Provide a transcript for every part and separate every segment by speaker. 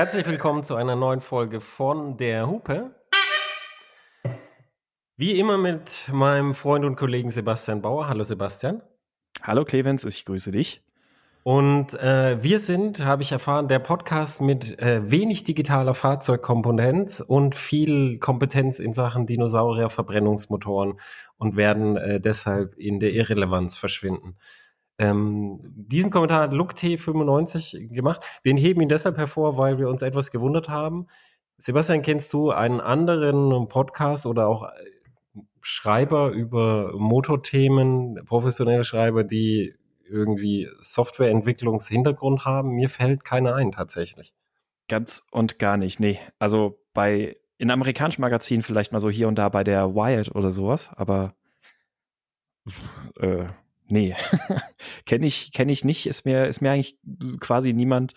Speaker 1: Herzlich willkommen zu einer neuen Folge von Der Hupe. Wie immer mit meinem Freund und Kollegen Sebastian Bauer. Hallo Sebastian.
Speaker 2: Hallo Clemens, ich grüße dich.
Speaker 1: Und äh, wir sind, habe ich erfahren, der Podcast mit äh, wenig digitaler Fahrzeugkomponenz und viel Kompetenz in Sachen Dinosaurier-Verbrennungsmotoren und werden äh, deshalb in der Irrelevanz verschwinden. Ähm, diesen Kommentar hat LukeT95 gemacht. Wir heben ihn deshalb hervor, weil wir uns etwas gewundert haben. Sebastian, kennst du einen anderen Podcast oder auch äh, Schreiber über Motorthemen, professionelle Schreiber, die irgendwie Softwareentwicklungshintergrund haben? Mir fällt keiner ein tatsächlich.
Speaker 2: Ganz und gar nicht, nee. Also bei in amerikanischen Magazinen vielleicht mal so hier und da bei der Wired oder sowas, aber äh, Nee, kenne ich, kenn ich nicht. Ist mir, ist mir eigentlich quasi niemand,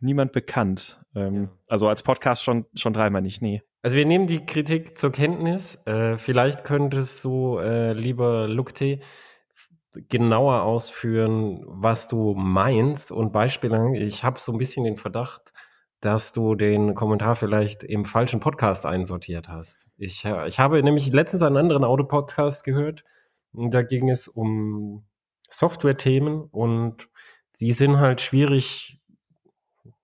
Speaker 2: niemand bekannt. Ähm, ja. Also als Podcast schon, schon dreimal nicht, nee.
Speaker 1: Also wir nehmen die Kritik zur Kenntnis. Äh, vielleicht könntest du, äh, lieber Lukte, genauer ausführen, was du meinst und Beispiele. Ich habe so ein bisschen den Verdacht, dass du den Kommentar vielleicht im falschen Podcast einsortiert hast. Ich, ich habe nämlich letztens einen anderen Auto-Podcast gehört, da ging es um Software-Themen und die sind halt schwierig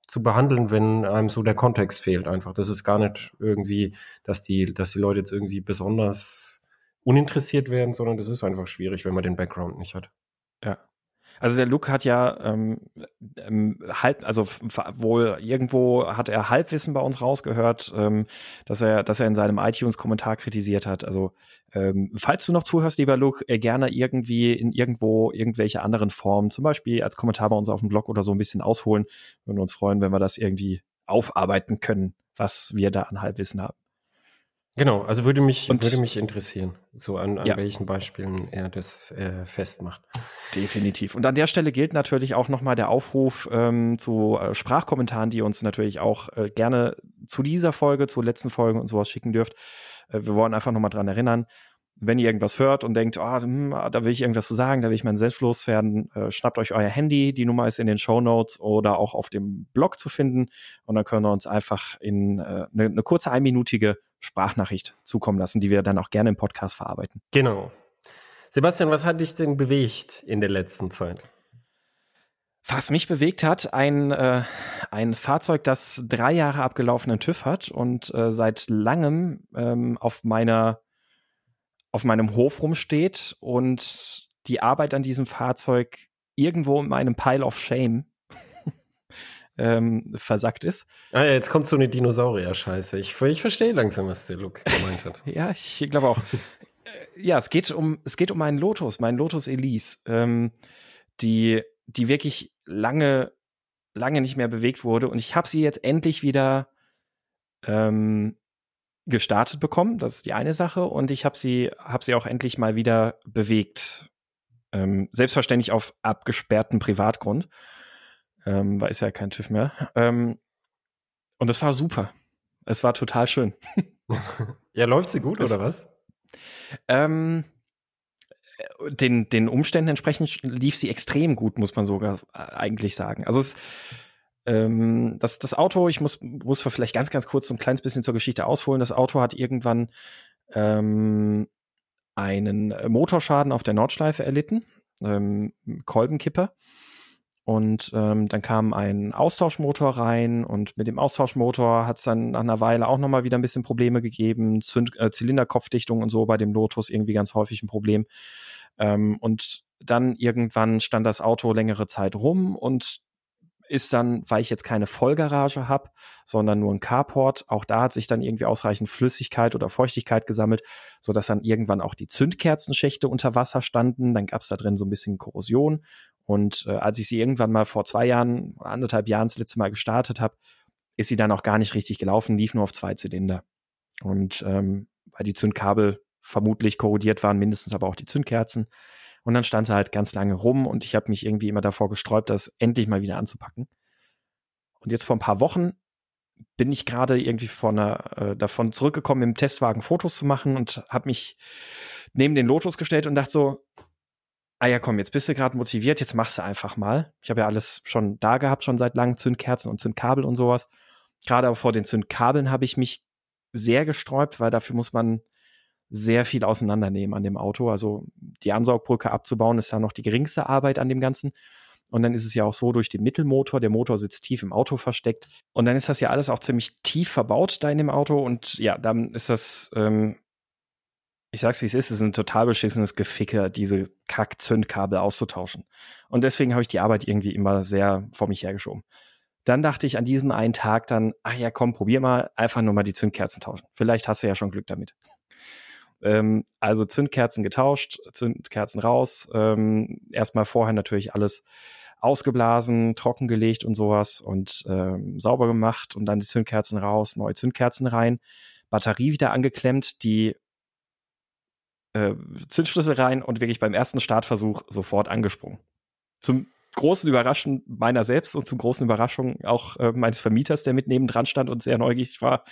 Speaker 1: zu behandeln, wenn einem so der Kontext fehlt einfach. Das ist gar nicht irgendwie, dass die, dass die Leute jetzt irgendwie besonders uninteressiert werden, sondern das ist einfach schwierig, wenn man den Background nicht hat.
Speaker 2: Ja. Also der Luke hat ja ähm, halt, also wohl irgendwo hat er Halbwissen bei uns rausgehört, ähm, dass er, dass er in seinem iTunes-Kommentar kritisiert hat. Also ähm, falls du noch zuhörst, lieber Luke, äh, gerne irgendwie in irgendwo irgendwelche anderen Formen, zum Beispiel als Kommentar bei uns auf dem Blog oder so ein bisschen ausholen. Würden uns freuen, wenn wir das irgendwie aufarbeiten können, was wir da an Halbwissen haben.
Speaker 1: Genau, also würde mich, und, würde mich interessieren, so an, an ja. welchen Beispielen er das äh, festmacht.
Speaker 2: Definitiv. Und an der Stelle gilt natürlich auch nochmal der Aufruf ähm, zu äh, Sprachkommentaren, die uns natürlich auch äh, gerne zu dieser Folge, zur letzten Folge und sowas schicken dürft. Äh, wir wollen einfach nochmal dran erinnern, wenn ihr irgendwas hört und denkt, oh, hm, da will ich irgendwas zu sagen, da will ich meinen Selbst loswerden, äh, schnappt euch euer Handy, die Nummer ist in den Show Notes oder auch auf dem Blog zu finden und dann können wir uns einfach in eine äh, ne kurze einminütige Sprachnachricht zukommen lassen, die wir dann auch gerne im Podcast verarbeiten.
Speaker 1: Genau. Sebastian, was hat dich denn bewegt in der letzten Zeit?
Speaker 2: Was mich bewegt hat, ein, äh, ein Fahrzeug, das drei Jahre abgelaufenen TÜV hat und äh, seit langem ähm, auf meiner auf meinem Hof rumsteht und die Arbeit an diesem Fahrzeug irgendwo in meinem Pile of Shame ähm, versackt ist.
Speaker 1: Ah ja, jetzt kommt so eine Dinosaurier-Scheiße. Ich, ich verstehe langsam, was der Luke gemeint hat.
Speaker 2: ja, ich glaube auch. Äh, ja, es geht um, es geht um meinen Lotus, meinen Lotus Elise, ähm, die, die wirklich lange, lange nicht mehr bewegt wurde. Und ich habe sie jetzt endlich wieder ähm, gestartet bekommen. Das ist die eine Sache. Und ich habe sie, habe sie auch endlich mal wieder bewegt. Ähm, selbstverständlich auf abgesperrtem Privatgrund. Ähm, weil ist ja kein TÜV mehr. Ähm, und es war super. Es war total schön.
Speaker 1: ja, läuft sie gut, es, oder was?
Speaker 2: Ähm, den, den Umständen entsprechend lief sie extrem gut, muss man sogar äh, eigentlich sagen. Also es ähm, das, das Auto, ich muss, muss vielleicht ganz, ganz kurz so ein kleines bisschen zur Geschichte ausholen. Das Auto hat irgendwann ähm, einen Motorschaden auf der Nordschleife erlitten, ähm, Kolbenkipper. Und ähm, dann kam ein Austauschmotor rein und mit dem Austauschmotor hat es dann nach einer Weile auch nochmal wieder ein bisschen Probleme gegeben. Zünd äh, Zylinderkopfdichtung und so bei dem Lotus irgendwie ganz häufig ein Problem. Ähm, und dann irgendwann stand das Auto längere Zeit rum und ist dann, weil ich jetzt keine Vollgarage habe, sondern nur ein Carport, auch da hat sich dann irgendwie ausreichend Flüssigkeit oder Feuchtigkeit gesammelt, so dass dann irgendwann auch die Zündkerzenschächte unter Wasser standen. Dann gab es da drin so ein bisschen Korrosion. Und äh, als ich sie irgendwann mal vor zwei Jahren, anderthalb Jahren das letzte Mal gestartet habe, ist sie dann auch gar nicht richtig gelaufen, lief nur auf zwei Zylinder. Und ähm, weil die Zündkabel vermutlich korrodiert waren, mindestens aber auch die Zündkerzen. Und dann stand sie halt ganz lange rum und ich habe mich irgendwie immer davor gesträubt, das endlich mal wieder anzupacken. Und jetzt vor ein paar Wochen bin ich gerade irgendwie von einer, äh, davon zurückgekommen, im Testwagen Fotos zu machen und habe mich neben den Lotus gestellt und dachte so, ah ja, komm, jetzt bist du gerade motiviert, jetzt machst du einfach mal. Ich habe ja alles schon da gehabt, schon seit langem, Zündkerzen und Zündkabel und sowas. Gerade auch vor den Zündkabeln habe ich mich sehr gesträubt, weil dafür muss man sehr viel auseinandernehmen an dem Auto. Also die Ansaugbrücke abzubauen ist ja noch die geringste Arbeit an dem Ganzen. Und dann ist es ja auch so durch den Mittelmotor, der Motor sitzt tief im Auto versteckt. Und dann ist das ja alles auch ziemlich tief verbaut da in dem Auto. Und ja, dann ist das, ähm, ich sag's wie es ist, es ist ein total beschissenes Geficke, diese Kack-Zündkabel auszutauschen. Und deswegen habe ich die Arbeit irgendwie immer sehr vor mich hergeschoben. Dann dachte ich an diesem einen Tag dann, ach ja, komm, probier mal, einfach nur mal die Zündkerzen tauschen. Vielleicht hast du ja schon Glück damit. Ähm, also Zündkerzen getauscht, Zündkerzen raus. Ähm, erstmal vorher natürlich alles ausgeblasen, trockengelegt und sowas und ähm, sauber gemacht und dann die Zündkerzen raus, neue Zündkerzen rein, Batterie wieder angeklemmt, die äh, Zündschlüssel rein und wirklich beim ersten Startversuch sofort angesprungen. Zum großen Überraschen meiner selbst und zum großen Überraschung auch äh, meines Vermieters, der mit nebendran stand und sehr neugierig war,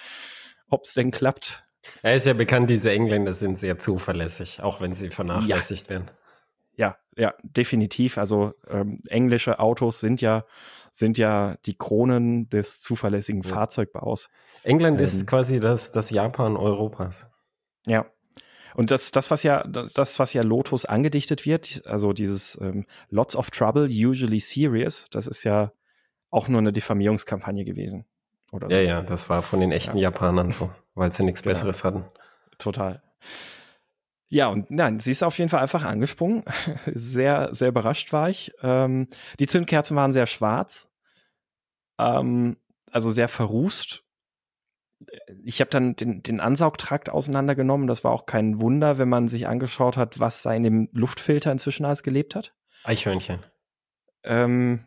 Speaker 2: ob es denn klappt.
Speaker 1: Er ist ja bekannt, diese Engländer sind sehr zuverlässig, auch wenn sie vernachlässigt ja. werden.
Speaker 2: Ja, ja, definitiv. Also ähm, englische Autos sind ja, sind ja die Kronen des zuverlässigen ja. Fahrzeugbaus.
Speaker 1: England ähm, ist quasi das, das Japan Europas.
Speaker 2: Ja. Und das, das, was ja, das, was ja Lotus angedichtet wird, also dieses ähm, Lots of Trouble, usually serious, das ist ja auch nur eine Diffamierungskampagne gewesen.
Speaker 1: Oder ja, so. ja, das war von den echten ja. Japanern so, weil sie nichts genau. Besseres hatten.
Speaker 2: Total. Ja, und nein, sie ist auf jeden Fall einfach angesprungen. sehr, sehr überrascht war ich. Ähm, die Zündkerzen waren sehr schwarz, ähm, also sehr verrußt. Ich habe dann den, den Ansaugtrakt auseinandergenommen. Das war auch kein Wunder, wenn man sich angeschaut hat, was da in dem Luftfilter inzwischen alles gelebt hat.
Speaker 1: Eichhörnchen.
Speaker 2: Ähm,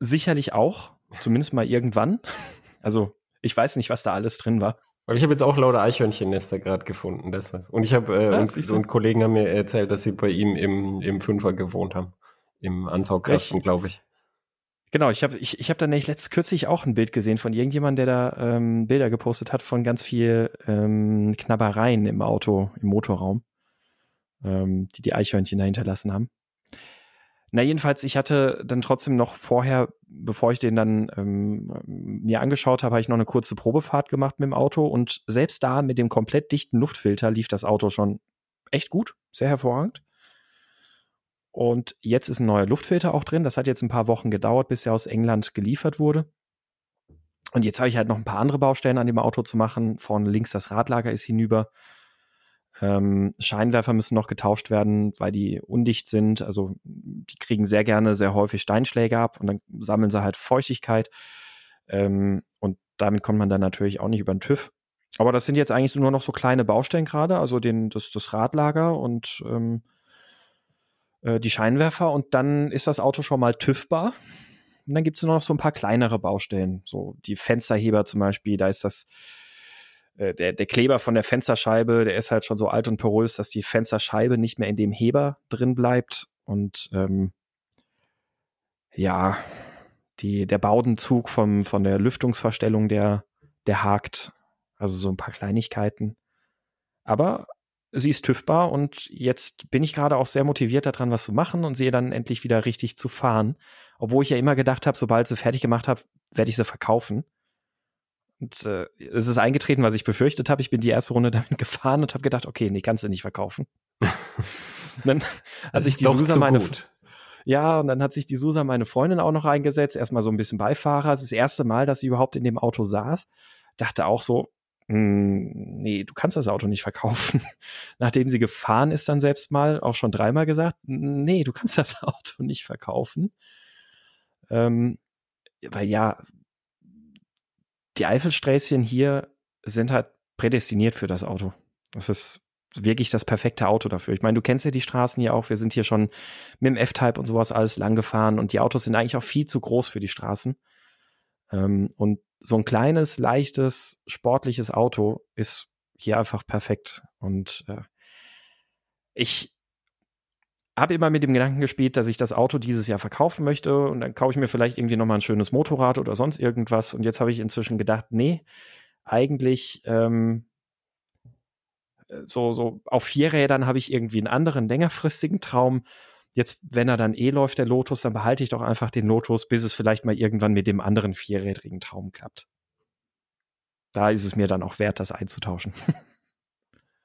Speaker 2: sicherlich auch, zumindest mal irgendwann. Also ich weiß nicht, was da alles drin war.
Speaker 1: Weil ich habe jetzt auch lauter Eichhörnchennester gerade gefunden, deshalb. Und ich habe äh, ja, und, und, Kollegen haben mir erzählt, dass sie bei ihm im, im Fünfer gewohnt haben. Im Ansaugkasten, glaube ich.
Speaker 2: Genau, ich habe ich, ich hab da nämlich letzt kürzlich auch ein Bild gesehen von irgendjemandem, der da ähm, Bilder gepostet hat von ganz viel ähm, Knabbereien im Auto, im Motorraum, ähm, die die Eichhörnchen da hinterlassen haben. Na, jedenfalls, ich hatte dann trotzdem noch vorher, bevor ich den dann ähm, mir angeschaut habe, habe ich noch eine kurze Probefahrt gemacht mit dem Auto und selbst da mit dem komplett dichten Luftfilter lief das Auto schon echt gut, sehr hervorragend. Und jetzt ist ein neuer Luftfilter auch drin. Das hat jetzt ein paar Wochen gedauert, bis er aus England geliefert wurde. Und jetzt habe ich halt noch ein paar andere Baustellen an dem Auto zu machen. Vorne links das Radlager ist hinüber. Ähm, Scheinwerfer müssen noch getauscht werden, weil die undicht sind. Also die kriegen sehr gerne sehr häufig Steinschläge ab und dann sammeln sie halt Feuchtigkeit. Ähm, und damit kommt man dann natürlich auch nicht über den TÜV. Aber das sind jetzt eigentlich nur noch so kleine Baustellen gerade, also den, das, das Radlager und ähm, äh, die Scheinwerfer und dann ist das Auto schon mal TÜVbar. Und dann gibt es nur noch so ein paar kleinere Baustellen, so die Fensterheber zum Beispiel, da ist das äh, der, der Kleber von der Fensterscheibe, der ist halt schon so alt und porös, dass die Fensterscheibe nicht mehr in dem Heber drin bleibt. Und ähm, ja, die, der Baudenzug vom, von der Lüftungsverstellung, der, der hakt. Also so ein paar Kleinigkeiten. Aber sie ist tüffbar und jetzt bin ich gerade auch sehr motiviert daran, was zu machen und sehe dann endlich wieder richtig zu fahren. Obwohl ich ja immer gedacht habe, sobald sie fertig gemacht habe, werde ich sie verkaufen. Und äh, es ist eingetreten, was ich befürchtet habe. Ich bin die erste Runde damit gefahren und habe gedacht, okay, nee, kannst du nicht verkaufen. dann hat sich die Susa meine gut. Ja, und dann hat sich die Susa meine Freundin auch noch eingesetzt, erstmal so ein bisschen Beifahrer. Das ist das erste Mal, dass sie überhaupt in dem Auto saß. Dachte auch so, nee, du kannst das Auto nicht verkaufen. Nachdem sie gefahren ist dann selbst mal, auch schon dreimal gesagt, nee, du kannst das Auto nicht verkaufen. Ähm, weil ja, die Eifelsträßchen hier sind halt prädestiniert für das Auto. Das ist wirklich das perfekte Auto dafür. Ich meine, du kennst ja die Straßen hier auch. Wir sind hier schon mit dem F-Type und sowas alles lang gefahren und die Autos sind eigentlich auch viel zu groß für die Straßen. Ähm, und so ein kleines, leichtes, sportliches Auto ist hier einfach perfekt. Und äh, ich habe immer mit dem Gedanken gespielt, dass ich das Auto dieses Jahr verkaufen möchte und dann kaufe ich mir vielleicht irgendwie nochmal ein schönes Motorrad oder sonst irgendwas. Und jetzt habe ich inzwischen gedacht, nee, eigentlich ähm, so, so auf vier Rädern habe ich irgendwie einen anderen längerfristigen Traum. Jetzt, wenn er dann eh läuft, der Lotus, dann behalte ich doch einfach den Lotus, bis es vielleicht mal irgendwann mit dem anderen vierrädrigen Traum klappt. da ist es mir dann auch wert, das einzutauschen.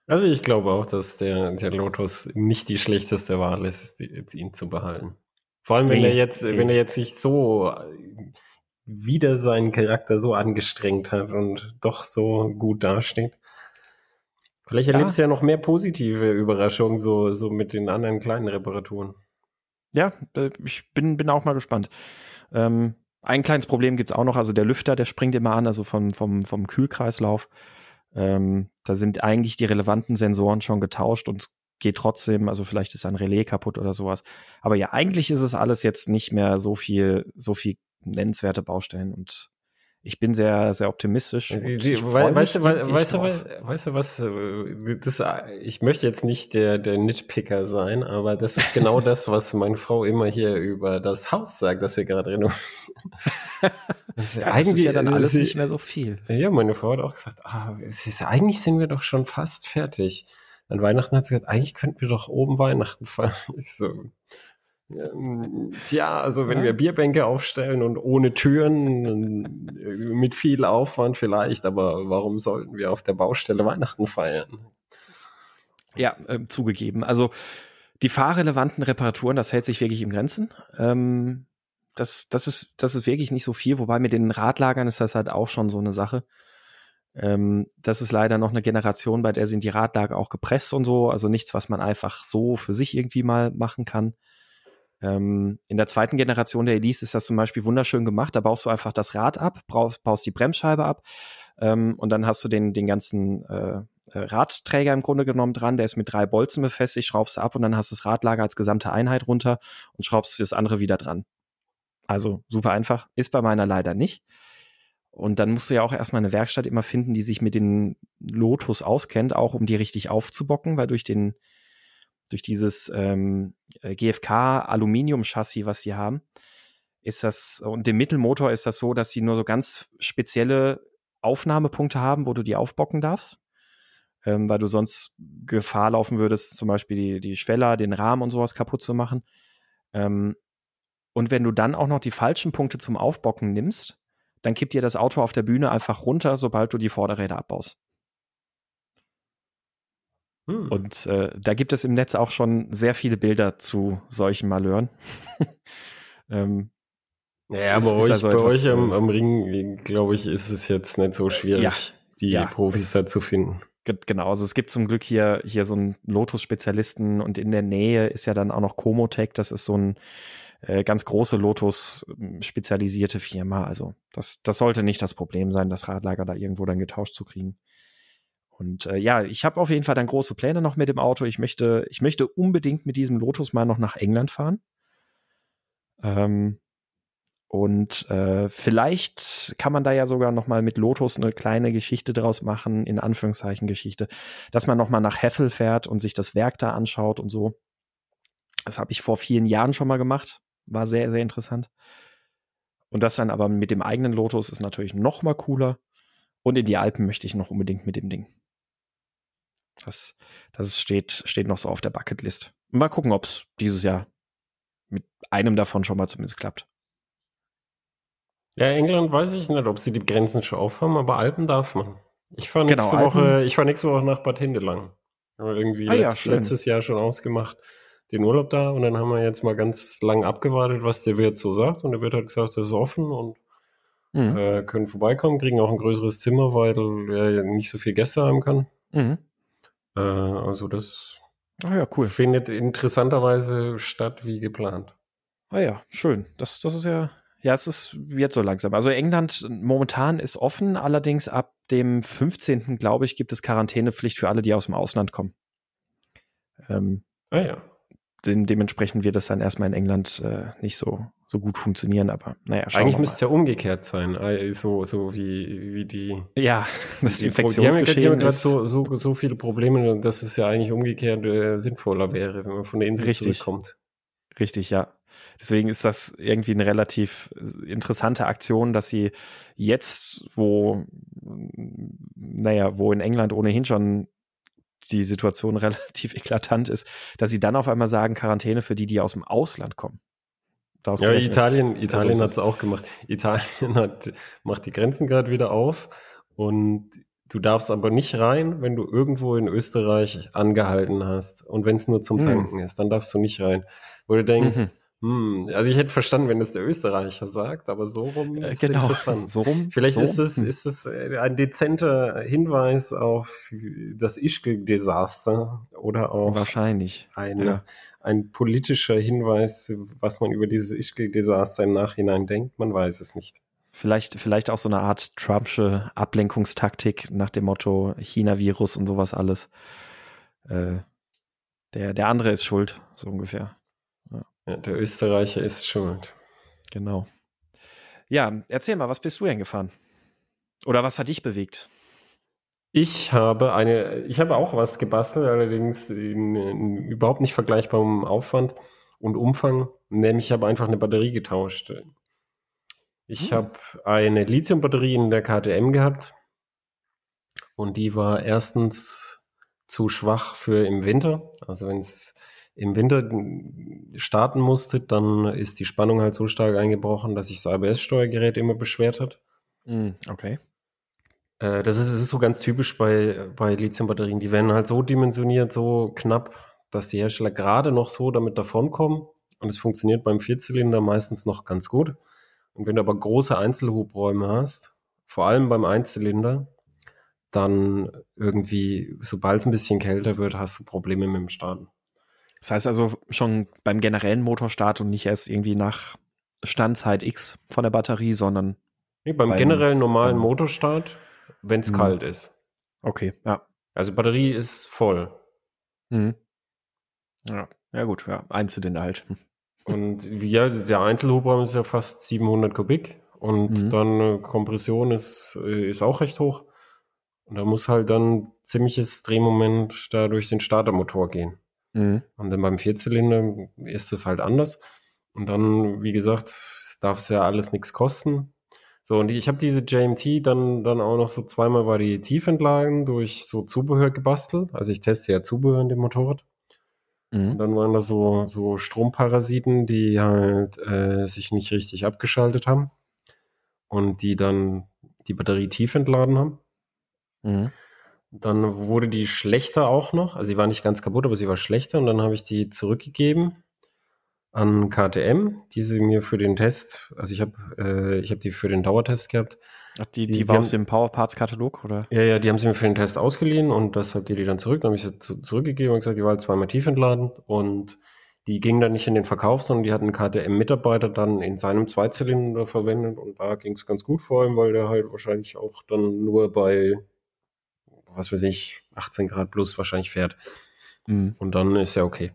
Speaker 1: Also ich glaube auch, dass der, der Lotus nicht die schlechteste Wahl ist, ihn zu behalten. Vor allem, wenn nee, er jetzt, nee. wenn er jetzt sich so wieder seinen Charakter so angestrengt hat und doch so gut dasteht. Vielleicht ja. erlebst du ja noch mehr positive Überraschungen, so, so mit den anderen kleinen Reparaturen.
Speaker 2: Ja, ich bin, bin auch mal gespannt. Ähm, ein kleines Problem gibt es auch noch, also der Lüfter, der springt immer an, also vom, vom, vom Kühlkreislauf. Ähm, da sind eigentlich die relevanten Sensoren schon getauscht und geht trotzdem, also vielleicht ist ein Relais kaputt oder sowas. Aber ja, eigentlich ist es alles jetzt nicht mehr so viel, so viel nennenswerte Baustellen und ich bin sehr, sehr optimistisch.
Speaker 1: Sie, Sie, we weißt, du, weißt, du, weißt du was, äh, das, ich möchte jetzt nicht der, der Nitpicker sein, aber das ist genau das, was meine Frau immer hier über das Haus sagt, das wir gerade renovieren.
Speaker 2: ja, eigentlich ist ja dann alles sie, nicht mehr so viel.
Speaker 1: Ja, meine Frau hat auch gesagt, ah, ist, eigentlich sind wir doch schon fast fertig. An Weihnachten hat sie gesagt, eigentlich könnten wir doch oben Weihnachten feiern. Ich so, Tja, also wenn ja. wir Bierbänke aufstellen und ohne Türen, mit viel Aufwand vielleicht, aber warum sollten wir auf der Baustelle Weihnachten feiern?
Speaker 2: Ja, äh, zugegeben. Also die fahrrelevanten Reparaturen, das hält sich wirklich im Grenzen. Ähm, das, das, ist, das ist wirklich nicht so viel, wobei mit den Radlagern ist das halt auch schon so eine Sache. Ähm, das ist leider noch eine Generation, bei der sind die Radlager auch gepresst und so, also nichts, was man einfach so für sich irgendwie mal machen kann. Ähm, in der zweiten Generation der Elise ist das zum Beispiel wunderschön gemacht. Da baust du einfach das Rad ab, baust, baust die Bremsscheibe ab ähm, und dann hast du den, den ganzen äh, äh, Radträger im Grunde genommen dran. Der ist mit drei Bolzen befestigt, schraubst du ab und dann hast du das Radlager als gesamte Einheit runter und schraubst das andere wieder dran. Also super einfach. Ist bei meiner leider nicht. Und dann musst du ja auch erstmal eine Werkstatt immer finden, die sich mit den Lotus auskennt, auch um die richtig aufzubocken, weil durch den durch dieses ähm, äh, GFK-Aluminium-Chassis, was sie haben, ist das, und dem Mittelmotor ist das so, dass sie nur so ganz spezielle Aufnahmepunkte haben, wo du die aufbocken darfst. Ähm, weil du sonst Gefahr laufen würdest, zum Beispiel die, die Schweller, den Rahmen und sowas kaputt zu machen. Ähm, und wenn du dann auch noch die falschen Punkte zum Aufbocken nimmst, dann kippt dir das Auto auf der Bühne einfach runter, sobald du die Vorderräder abbaust. Hm. Und äh, da gibt es im Netz auch schon sehr viele Bilder zu solchen Malören.
Speaker 1: ähm, ja, aber euch, also bei etwas, euch am, äh, am Ring, glaube ich, ist es jetzt nicht so schwierig, ja, die ja, Profis da zu finden.
Speaker 2: Genau, also es gibt zum Glück hier, hier so einen Lotus-Spezialisten und in der Nähe ist ja dann auch noch Comotech, das ist so ein äh, ganz große Lotus-spezialisierte Firma. Also das, das sollte nicht das Problem sein, das Radlager da irgendwo dann getauscht zu kriegen. Und äh, ja, ich habe auf jeden Fall dann große Pläne noch mit dem Auto. Ich möchte, ich möchte unbedingt mit diesem Lotus mal noch nach England fahren. Ähm, und äh, vielleicht kann man da ja sogar noch mal mit Lotus eine kleine Geschichte draus machen, in Anführungszeichen Geschichte, dass man noch mal nach Heffel fährt und sich das Werk da anschaut und so. Das habe ich vor vielen Jahren schon mal gemacht. War sehr, sehr interessant. Und das dann aber mit dem eigenen Lotus ist natürlich noch mal cooler. Und in die Alpen möchte ich noch unbedingt mit dem Ding. Das, das steht, steht noch so auf der Bucketlist. Mal gucken, ob es dieses Jahr mit einem davon schon mal zumindest klappt.
Speaker 1: Ja, England weiß ich nicht, ob sie die Grenzen schon aufhaben, aber Alpen darf man. Ich fahre nächste, genau, Woche, ich fahr nächste Woche nach Bad Hindelang. Haben irgendwie ah, letzt, ja, letztes Jahr schon ausgemacht, den Urlaub da und dann haben wir jetzt mal ganz lang abgewartet, was der Wirt so sagt und der Wirt hat gesagt, das ist offen und mhm. äh, können vorbeikommen, kriegen auch ein größeres Zimmer, weil er nicht so viel Gäste haben kann. Mhm. Äh, also das
Speaker 2: ah ja, cool.
Speaker 1: findet interessanterweise statt wie geplant.
Speaker 2: Ah ja, schön. Das, das ist ja, ja, es ist jetzt so langsam. Also England momentan ist offen, allerdings ab dem 15. glaube ich, gibt es Quarantänepflicht für alle, die aus dem Ausland kommen. Ähm, ah ja de dementsprechend wird das dann erstmal in England äh, nicht so, so gut funktionieren, aber naja,
Speaker 1: Eigentlich müsste es ja umgekehrt sein, äh, so, so wie, wie die.
Speaker 2: Ja, das die Infektionsgeschehen
Speaker 1: Die haben gerade so, so, so viele Probleme, dass es ja eigentlich umgekehrt äh, sinnvoller wäre, wenn man von der Insel
Speaker 2: Richtig.
Speaker 1: zurückkommt.
Speaker 2: Richtig, ja. Deswegen ist das irgendwie eine relativ interessante Aktion, dass sie jetzt, wo, naja, wo in England ohnehin schon die Situation relativ eklatant ist, dass sie dann auf einmal sagen, Quarantäne für die, die aus dem Ausland kommen.
Speaker 1: Daraus ja, Italien, Italien hat es auch gemacht. Italien hat, macht die Grenzen gerade wieder auf Und du darfst aber nicht rein, wenn du irgendwo in Österreich angehalten hast. Und wenn es nur zum
Speaker 2: Hm.
Speaker 1: Tanken ist, dann darfst du nicht rein. Wo du denkst,
Speaker 2: Mhm.
Speaker 1: Hm, also ich hätte verstanden, wenn das der Österreicher sagt, aber so rum
Speaker 2: Äh,
Speaker 1: ist
Speaker 2: genau.
Speaker 1: interessant.
Speaker 2: So rum.
Speaker 1: Vielleicht
Speaker 2: so.
Speaker 1: ist es,
Speaker 2: Hm.
Speaker 1: ist es äh, ein dezenter Hinweis auf das Ischgl-Desaster oder auch
Speaker 2: Wahrscheinlich.
Speaker 1: ein,
Speaker 2: Ja.
Speaker 1: ein politischer Hinweis, was man über dieses Ischgl-Desaster im Nachhinein denkt. Man weiß es nicht.
Speaker 2: Vielleicht, vielleicht auch so eine Art Trumpsche Ablenkungstaktik nach dem Motto China-Virus und sowas alles. Äh, der, der andere ist schuld, so ungefähr.
Speaker 1: Ja, der Österreicher ist schuld.
Speaker 2: Genau. Ja, erzähl mal, was bist du denn gefahren? Oder was hat dich bewegt?
Speaker 1: Ich habe eine, ich habe auch was gebastelt, allerdings in, in überhaupt nicht vergleichbarem Aufwand und Umfang, nämlich ich habe einfach eine Batterie getauscht. Ich
Speaker 2: Hm.
Speaker 1: habe eine Lithium-Batterie in der KTM gehabt und die war erstens zu schwach für im Winter. Also wenn es im Winter starten musste, dann ist die Spannung halt so stark eingebrochen, dass sich das ABS-Steuergerät immer beschwert hat.
Speaker 2: Hm, okay.
Speaker 1: Äh, das, ist, das ist so ganz typisch bei, bei Lithium-Batterien. Die werden halt so dimensioniert, so knapp, dass die Hersteller gerade noch so damit davonkommen. Und es funktioniert beim Vierzylinder meistens noch ganz gut. Und wenn du aber große Einzelhubräume hast, vor allem beim Einzylinder, dann irgendwie, sobald es ein bisschen kälter wird, hast du Probleme mit dem Starten.
Speaker 2: Das heißt also schon beim generellen Motorstart und nicht erst irgendwie nach Standzeit X von der Batterie, sondern
Speaker 1: Nee, beim,
Speaker 2: Beim-
Speaker 1: generell normalen
Speaker 2: beim-
Speaker 1: Motorstart, wenn es
Speaker 2: Mhm.
Speaker 1: kalt ist.
Speaker 2: okay, ja.
Speaker 1: Also Batterie ist voll.
Speaker 2: Mhm. Ja, ja gut, ja, Einzylinder halt.
Speaker 1: Und ja, der Einzelhubraum ist ja fast 700 Kubik und
Speaker 2: Mhm.
Speaker 1: dann äh, Kompression ist, äh, ist auch recht hoch. Und da muss halt dann ziemliches Drehmoment da durch den Startermotor gehen.
Speaker 2: Mhm.
Speaker 1: Und dann beim Vierzylinder ist es halt anders. Und dann, wie gesagt, darf es ja alles nichts kosten. So, und ich habe diese JMT dann, dann auch noch so zweimal Variativentlagen durch so Zubehör gebastelt. Also ich teste ja Zubehör in dem Motorrad. Und
Speaker 2: Mhm.
Speaker 1: dann waren da so, so Stromparasiten, die halt äh, sich nicht richtig abgeschaltet haben und die dann die Batterie tief entladen haben.
Speaker 2: Mhm.
Speaker 1: Dann wurde die schlechter auch noch. Also sie war nicht ganz kaputt, aber sie war schlechter. Und dann habe ich die zurückgegeben an KTM, die sie mir für den Test, also ich habe äh, ich habe die für den Dauertest gehabt.
Speaker 2: Ach, die,
Speaker 1: Die-
Speaker 2: die,
Speaker 1: die
Speaker 2: war
Speaker 1: haben-
Speaker 2: aus dem Power Parts Katalog, oder?
Speaker 1: Ja, ja, die haben sie mir für den Test ausgeliehen und deshalb geht die dann zurück. Dann habe ich sie zu, zurückgegeben und gesagt, die war halt zweimal tief entladen und die ging dann nicht in den Verkauf, sondern die hat einen KTM-Mitarbeiter dann in seinem Zweizylinder verwendet und da ging es ganz gut vor allem, weil der halt wahrscheinlich auch dann nur bei, was weiß ich, 18 Grad plus wahrscheinlich fährt.
Speaker 2: Mhm.
Speaker 1: Und dann ist ja okay.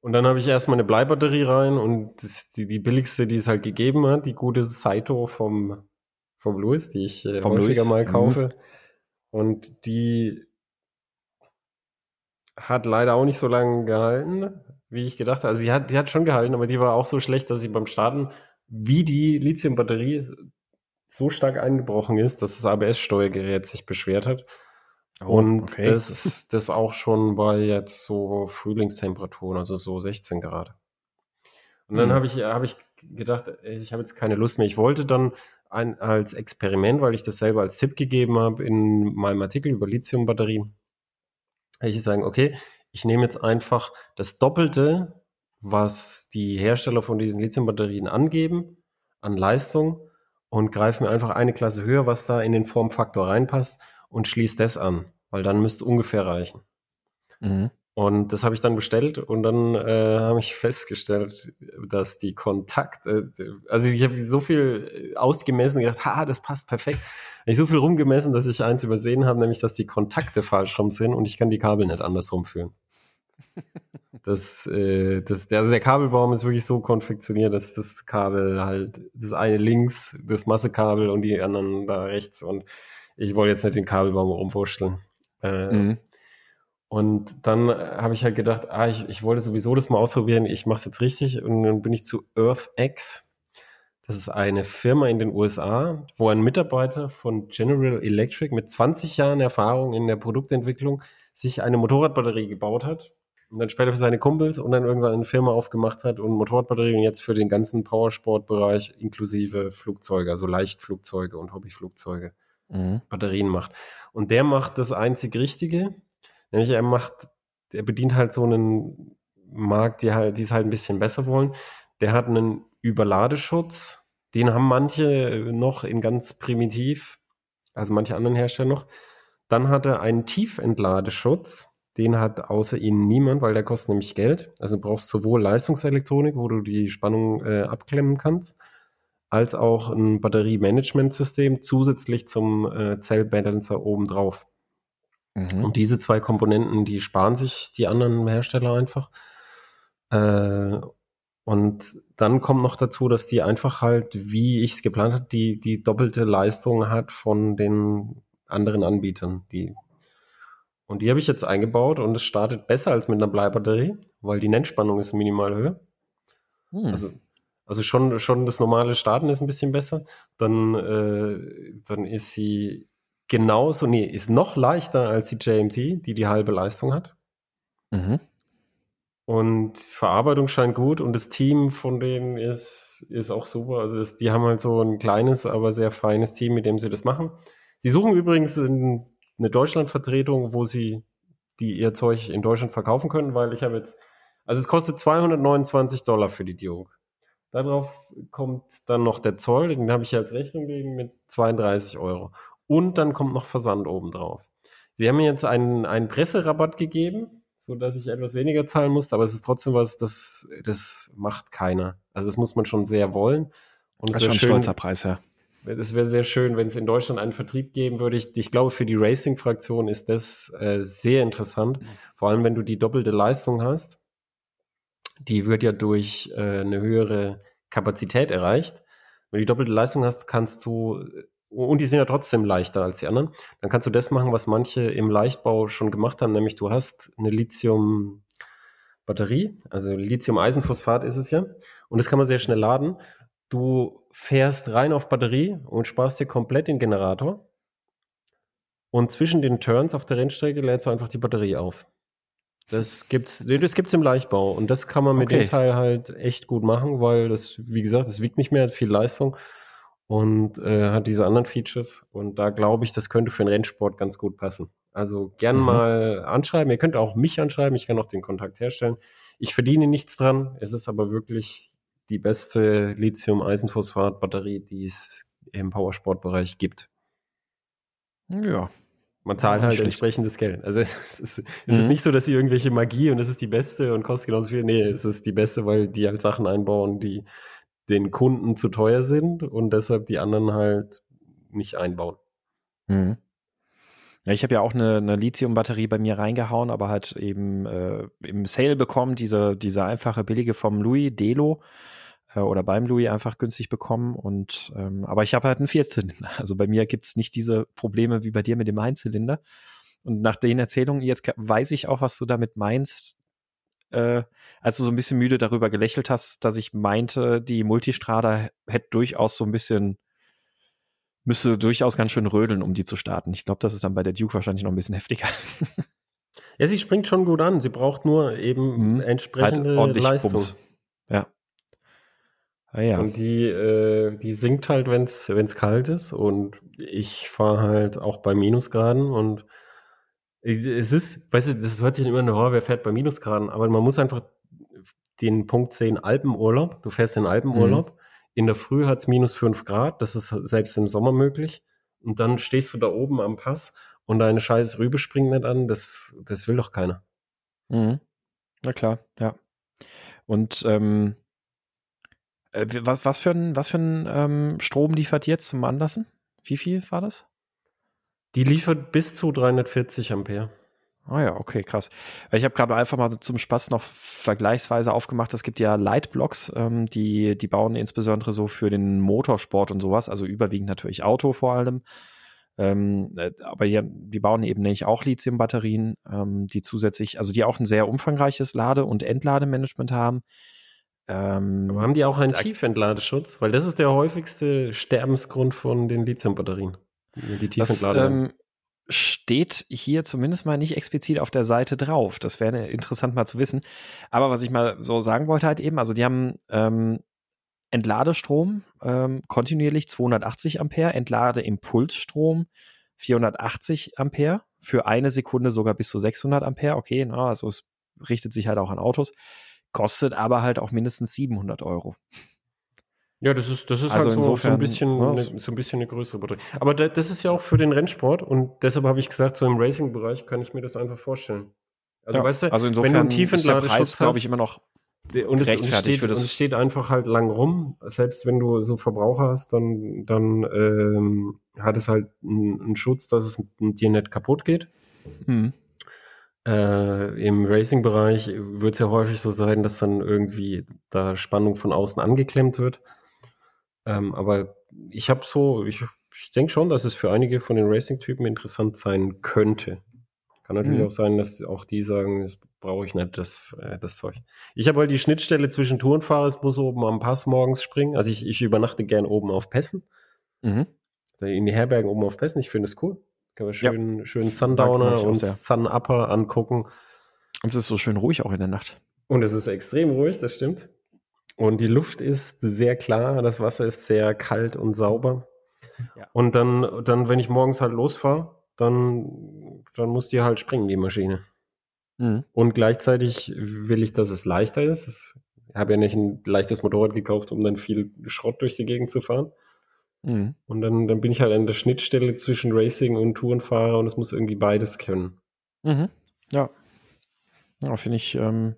Speaker 1: Und dann habe ich erstmal eine Bleibatterie rein und die, die billigste, die es halt gegeben hat, die gute Saito vom, vom Louis, die ich äh,
Speaker 2: Vom
Speaker 1: häufiger
Speaker 2: Louis,
Speaker 1: mal
Speaker 2: mhm.
Speaker 1: kaufe. Und die hat leider auch nicht so lange gehalten, wie ich gedacht habe. Also sie hat, die hat schon gehalten, aber die war auch so schlecht, dass sie beim Starten, wie die Lithium-Batterie, so stark eingebrochen ist, dass das ABS-Steuergerät sich beschwert hat.
Speaker 2: Oh,
Speaker 1: Und
Speaker 2: okay.
Speaker 1: das ist das auch schon bei jetzt so Frühlingstemperaturen, also so 16 Grad. Und dann
Speaker 2: Mhm.
Speaker 1: habe ich, habe ich gedacht, ich habe jetzt keine Lust mehr. Ich wollte dann ein, als Experiment, weil ich das selber als Tipp gegeben habe in meinem Artikel über Lithiumbatterien, ich sagen, okay, ich nehme jetzt einfach das Doppelte, was die Hersteller von diesen Lithiumbatterien angeben, an Leistung und greife mir einfach eine Klasse höher, was da in den Formfaktor reinpasst und schließe das an, weil dann müsste es ungefähr reichen.
Speaker 2: Mhm.
Speaker 1: Und das habe ich dann bestellt und dann äh, habe ich festgestellt, dass die Kontakte, also ich habe so viel ausgemessen, gedacht, ha, das passt perfekt. Hab Ich so viel rumgemessen, dass ich eins übersehen habe, nämlich dass die Kontakte falsch rum sind und ich kann die Kabel nicht andersrum führen. Das, äh, das, der, also der Kabelbaum ist wirklich so konfektioniert, dass das Kabel halt, das eine links, das Massekabel und die anderen da rechts und ich wollte jetzt nicht den Kabelbaum rumwurschteln. Äh,
Speaker 2: Mhm.
Speaker 1: und dann habe ich halt gedacht, ah, ich, ich wollte sowieso das mal ausprobieren, ich mache es jetzt richtig. Und dann bin ich zu EarthX. Das ist eine Firma in den USA, wo ein Mitarbeiter von General Electric mit 20 Jahren Erfahrung in der Produktentwicklung sich eine Motorradbatterie gebaut hat. Und dann später für seine Kumpels und dann irgendwann eine Firma aufgemacht hat und Motorradbatterien jetzt für den ganzen Powersportbereich inklusive Flugzeuge, also Leichtflugzeuge und Hobbyflugzeuge mhm. Batterien macht. Und der macht das einzig Richtige, nämlich er macht, er bedient halt so einen Markt, die halt, die es halt ein bisschen besser wollen. Der hat einen Überladeschutz, den haben manche noch in ganz primitiv, also manche anderen Hersteller noch. Dann hat er einen Tiefentladeschutz, den hat außer ihnen niemand, weil der kostet nämlich Geld. Also du brauchst sowohl Leistungselektronik, wo du die Spannung äh, abklemmen kannst, als auch ein Batteriemanagementsystem zusätzlich zum äh, Zellbalancer obendrauf. Mhm. Und diese zwei Komponenten, die sparen sich die anderen Hersteller einfach. Äh, und dann kommt noch dazu, dass die einfach halt, wie ich es geplant habe, die, die doppelte Leistung hat von den anderen Anbietern. Die und die habe ich jetzt eingebaut und es startet besser als mit einer Bleibatterie, weil die Nennspannung ist minimal höher. Hm. Also, also schon, schon das normale Starten ist ein bisschen besser. Dann, äh, dann ist sie genauso, nee, ist noch leichter als die JMT, die die halbe Leistung hat. Mhm. Und Verarbeitung scheint gut und das Team von denen ist, ist auch super. Also das, die haben halt so ein kleines, aber sehr feines Team, mit dem sie das machen. Sie suchen übrigens in eine Deutschlandvertretung, wo sie die ihr Zeug in Deutschland verkaufen können, weil ich habe jetzt, also es kostet 229 Dollar für die Duke. Darauf kommt dann noch der Zoll, den habe ich als Rechnung gegen mit 32 Euro. Und dann kommt noch Versand oben drauf. Sie haben mir jetzt einen, einen Presserabatt gegeben, so dass ich etwas weniger zahlen muss, aber es ist trotzdem was, das, das macht keiner. Also das muss man schon sehr wollen.
Speaker 2: Und das ist schon ein stolzer Preis, ja.
Speaker 1: Es wäre sehr schön, wenn es in Deutschland einen Vertrieb geben würde. Ich, ich glaube, für die Racing-Fraktion ist das äh, sehr interessant. Vor allem, wenn du die doppelte Leistung hast. Die wird ja durch äh, eine höhere Kapazität erreicht. Wenn du die doppelte Leistung hast, kannst du, und die sind ja trotzdem leichter als die anderen, dann kannst du das machen, was manche im Leichtbau schon gemacht haben, nämlich du hast eine Lithium-Batterie, also Lithium-Eisenphosphat ist es ja, und das kann man sehr schnell laden Du fährst rein auf Batterie und sparst dir komplett den Generator. Und zwischen den Turns auf der Rennstrecke lädst du einfach die Batterie auf. Das gibt's, das gibt's im Leichtbau. Und das kann man mit okay. dem Teil halt echt gut machen, weil das, wie gesagt, das wiegt nicht mehr, hat viel Leistung und äh, hat diese anderen Features. Und da glaube ich, das könnte für den Rennsport ganz gut passen. Also gern mhm. mal anschreiben. Ihr könnt auch mich anschreiben. Ich kann auch den Kontakt herstellen. Ich verdiene nichts dran. Es ist aber wirklich die beste Lithium-Eisenphosphat-Batterie, die es im Powersport-Bereich gibt.
Speaker 2: Ja.
Speaker 1: Man zahlt halt schlecht. entsprechendes Geld. Also es ist, es mhm. ist nicht so, dass sie irgendwelche Magie und das ist die beste und kostet genauso viel. Nee, es ist die beste, weil die halt Sachen einbauen, die den Kunden zu teuer sind und deshalb die anderen halt nicht einbauen.
Speaker 2: Mhm. Ja, ich habe ja auch eine, eine Lithium-Batterie bei mir reingehauen, aber halt eben äh, im Sale bekommen, diese, diese einfache billige vom Louis Delo äh, oder beim Louis einfach günstig bekommen. Und ähm, aber ich habe halt einen Vierzylinder. Also bei mir gibt's nicht diese Probleme wie bei dir mit dem Einzylinder. Und nach den Erzählungen jetzt weiß ich auch, was du damit meinst. Äh, als du so ein bisschen müde darüber gelächelt hast, dass ich meinte, die Multistrada hätte durchaus so ein bisschen müsste durchaus ganz schön rödeln, um die zu starten. Ich glaube, das ist dann bei der Duke wahrscheinlich noch ein bisschen heftiger.
Speaker 1: Ja, sie springt schon gut an. Sie braucht nur eben mhm. entsprechende halt Leistung. Bums. Ah, ja. Und die, äh, die sinkt halt, wenn es kalt ist. Und ich fahre halt auch bei Minusgraden. Und es ist, weißt du, das hört sich immer nur, oh, wer fährt bei Minusgraden? Aber man muss einfach den Punkt sehen, Alpenurlaub. Du fährst in Alpenurlaub. Mhm. In der Früh hat es minus fünf Grad, das ist selbst im Sommer möglich. Und dann stehst du da oben am Pass und deine scheiß Rübe springt nicht an, das, das will doch keiner.
Speaker 2: Mhm. Na klar, ja. Und ähm, äh, was, was für ein, was für ein ähm, Strom liefert jetzt zum Anlassen? Wie viel war das?
Speaker 1: Die liefert bis zu 340 Ampere.
Speaker 2: Ah ja, okay, krass. Ich habe gerade einfach mal zum Spaß noch vergleichsweise aufgemacht. Es gibt ja Lightblocks, ähm, die, die bauen insbesondere so für den Motorsport und sowas, also überwiegend natürlich Auto vor allem. Ähm, äh, aber hier, die bauen eben nämlich auch Lithium-Batterien, ähm, die zusätzlich, also die auch ein sehr umfangreiches Lade- und Entlademanagement haben.
Speaker 1: Ähm, aber haben die auch einen Tiefentladeschutz? Weil das ist der häufigste Sterbensgrund von den Lithium-Batterien.
Speaker 2: Die Tiefentladeschutz steht hier zumindest mal nicht explizit auf der Seite drauf. Das wäre interessant mal zu wissen. Aber was ich mal so sagen wollte halt eben, also die haben ähm, Entladestrom ähm, kontinuierlich 280 Ampere, Entladeimpulsstrom 480 Ampere, für eine Sekunde sogar bis zu 600 Ampere. Okay, na, also es richtet sich halt auch an Autos, kostet aber halt auch mindestens 700 Euro.
Speaker 1: Ja, das ist, das ist
Speaker 2: Also
Speaker 1: halt so,
Speaker 2: insofern,
Speaker 1: so, ein bisschen,
Speaker 2: ja,
Speaker 1: ne, so ein bisschen eine größere Batterie. Aber da, das ist ja auch für den Rennsport und deshalb habe ich gesagt, so im Racing-Bereich kann ich mir das einfach vorstellen. Also
Speaker 2: Ja,
Speaker 1: weißt du,
Speaker 2: also insofern
Speaker 1: wenn du einen
Speaker 2: ist der
Speaker 1: Tiefentladeschutz
Speaker 2: Preis, glaube ich, immer noch
Speaker 1: und es, und, es steht,
Speaker 2: für das-
Speaker 1: und es steht einfach halt lang rum. Selbst wenn du so Verbraucher hast, dann, dann ähm, hat es halt einen, einen Schutz, dass es dir nicht kaputt geht.
Speaker 2: hm,
Speaker 1: Äh, Im Racing-Bereich wird es ja häufig so sein, dass dann irgendwie da Spannung von außen angeklemmt wird. Ähm, aber ich habe so, ich, ich denke schon, dass es für einige von den Racing-Typen interessant sein könnte. Kann natürlich
Speaker 2: Mhm.
Speaker 1: auch sein, dass auch die sagen, das brauche ich nicht, das, äh, das Zeug. Ich habe halt die Schnittstelle zwischen Tourenfahrer, es muss oben am Pass morgens springen. Also ich, ich übernachte gern oben auf Pässen.
Speaker 2: mhm.
Speaker 1: In die Herbergen oben auf Pässen. Ich finde es cool. Kann man
Speaker 2: Ja.
Speaker 1: schön, schön
Speaker 2: Mag- mag
Speaker 1: Sundowner und. Sun-Upper angucken.
Speaker 2: Und es ist so schön ruhig auch in der Nacht.
Speaker 1: Und es ist extrem ruhig, das stimmt. Und die Luft ist sehr klar, das Wasser ist sehr kalt und sauber.
Speaker 2: Ja.
Speaker 1: Und dann, dann, wenn ich morgens halt losfahre, dann, dann muss die halt springen, die Maschine.
Speaker 2: Mhm.
Speaker 1: Und gleichzeitig will ich, dass es leichter ist. Ich habe ja nicht ein leichtes Motorrad gekauft, um dann viel Schrott durch die Gegend zu fahren.
Speaker 2: Mhm.
Speaker 1: Und dann, dann bin ich halt an der Schnittstelle zwischen Racing und Tourenfahrer und es muss irgendwie beides können.
Speaker 2: Mhm. Ja. Ja, finde ich, ähm,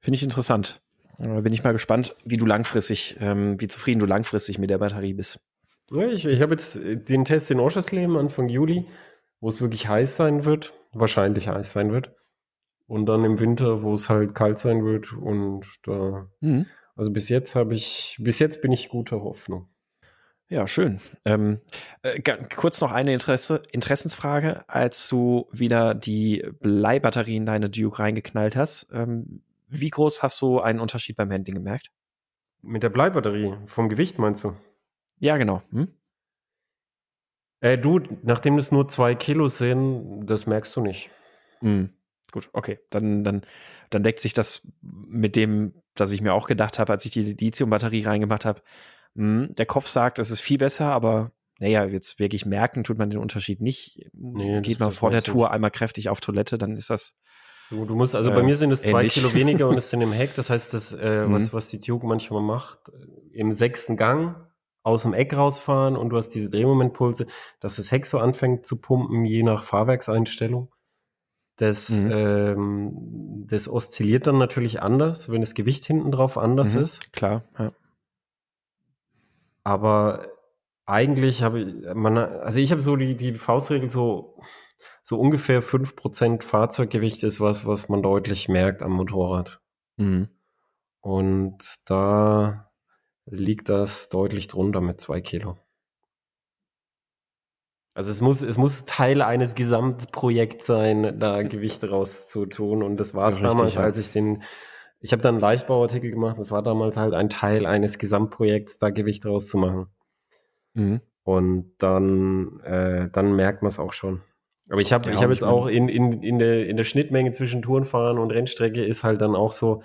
Speaker 2: finde ich interessant. Äh, bin ich mal gespannt, wie du langfristig, ähm, wie zufrieden du langfristig mit der Batterie bist.
Speaker 1: Ja, ich ich habe jetzt äh, den Test in Oschersleben Anfang Juli, wo es wirklich heiß sein wird, wahrscheinlich heiß sein wird. Und dann im Winter, wo es halt kalt sein wird. Und da,
Speaker 2: Mhm.
Speaker 1: also bis jetzt habe ich, bis jetzt bin ich guter Hoffnung.
Speaker 2: Ja, schön. Ähm, äh, kurz noch eine Interesse, Interessensfrage. Als du wieder die Bleibatterie in deine Duke reingeknallt hast, ähm, wie groß hast du einen Unterschied beim Handling gemerkt?
Speaker 1: Mit der Bleibatterie, vom Gewicht meinst du?
Speaker 2: Ja, genau. Hm?
Speaker 1: Äh, du, nachdem es nur zwei Kilo sind, das merkst du nicht.
Speaker 2: Hm. Gut, okay. Dann, dann, dann deckt sich das mit dem, dass ich mir auch gedacht habe, als ich die Lithium-Batterie reingemacht habe. Hm, der Kopf sagt, es ist viel besser, aber naja, jetzt wirklich merken tut man den Unterschied nicht.
Speaker 1: Nee,
Speaker 2: Geht man vor der Tour
Speaker 1: nicht.
Speaker 2: einmal kräftig auf Toilette, dann ist das.
Speaker 1: Du, du musst, also
Speaker 2: Äh,
Speaker 1: bei mir sind es zwei
Speaker 2: ähnlich.
Speaker 1: Kilo weniger und es sind im Heck. Das heißt, das, äh,
Speaker 2: Mhm.
Speaker 1: was, was die Duke manchmal macht, äh, im sechsten Gang aus dem Eck rausfahren und du hast diese Drehmomentpulse, dass das Heck so anfängt zu pumpen, je nach Fahrwerkseinstellung. Das,
Speaker 2: Mhm.
Speaker 1: ähm, das oszilliert dann natürlich anders, wenn das Gewicht hinten drauf anders
Speaker 2: Mhm,
Speaker 1: ist.
Speaker 2: Klar, ja.
Speaker 1: Aber eigentlich habe ich, man, also ich habe so die, die Faustregel so, so ungefähr 5% Fahrzeuggewicht ist was, was man deutlich merkt am Motorrad.
Speaker 2: Mhm.
Speaker 1: Und da liegt das deutlich drunter mit zwei Kilo. Also es muss, es muss Teil eines Gesamtprojekts sein, da Gewichte rauszutun. Und das war es
Speaker 2: Ja,
Speaker 1: damals,
Speaker 2: ja.
Speaker 1: als ich den, ich habe dann einen Leichtbauartikel gemacht, das war damals halt ein Teil eines Gesamtprojekts, da Gewicht rauszumachen.
Speaker 2: Mhm.
Speaker 1: Und dann, äh, dann merkt man es auch schon. Aber ich habe
Speaker 2: Ja,
Speaker 1: ich hab jetzt auch in, in, in, der, in der Schnittmenge zwischen Tourenfahren und Rennstrecke ist halt dann auch so,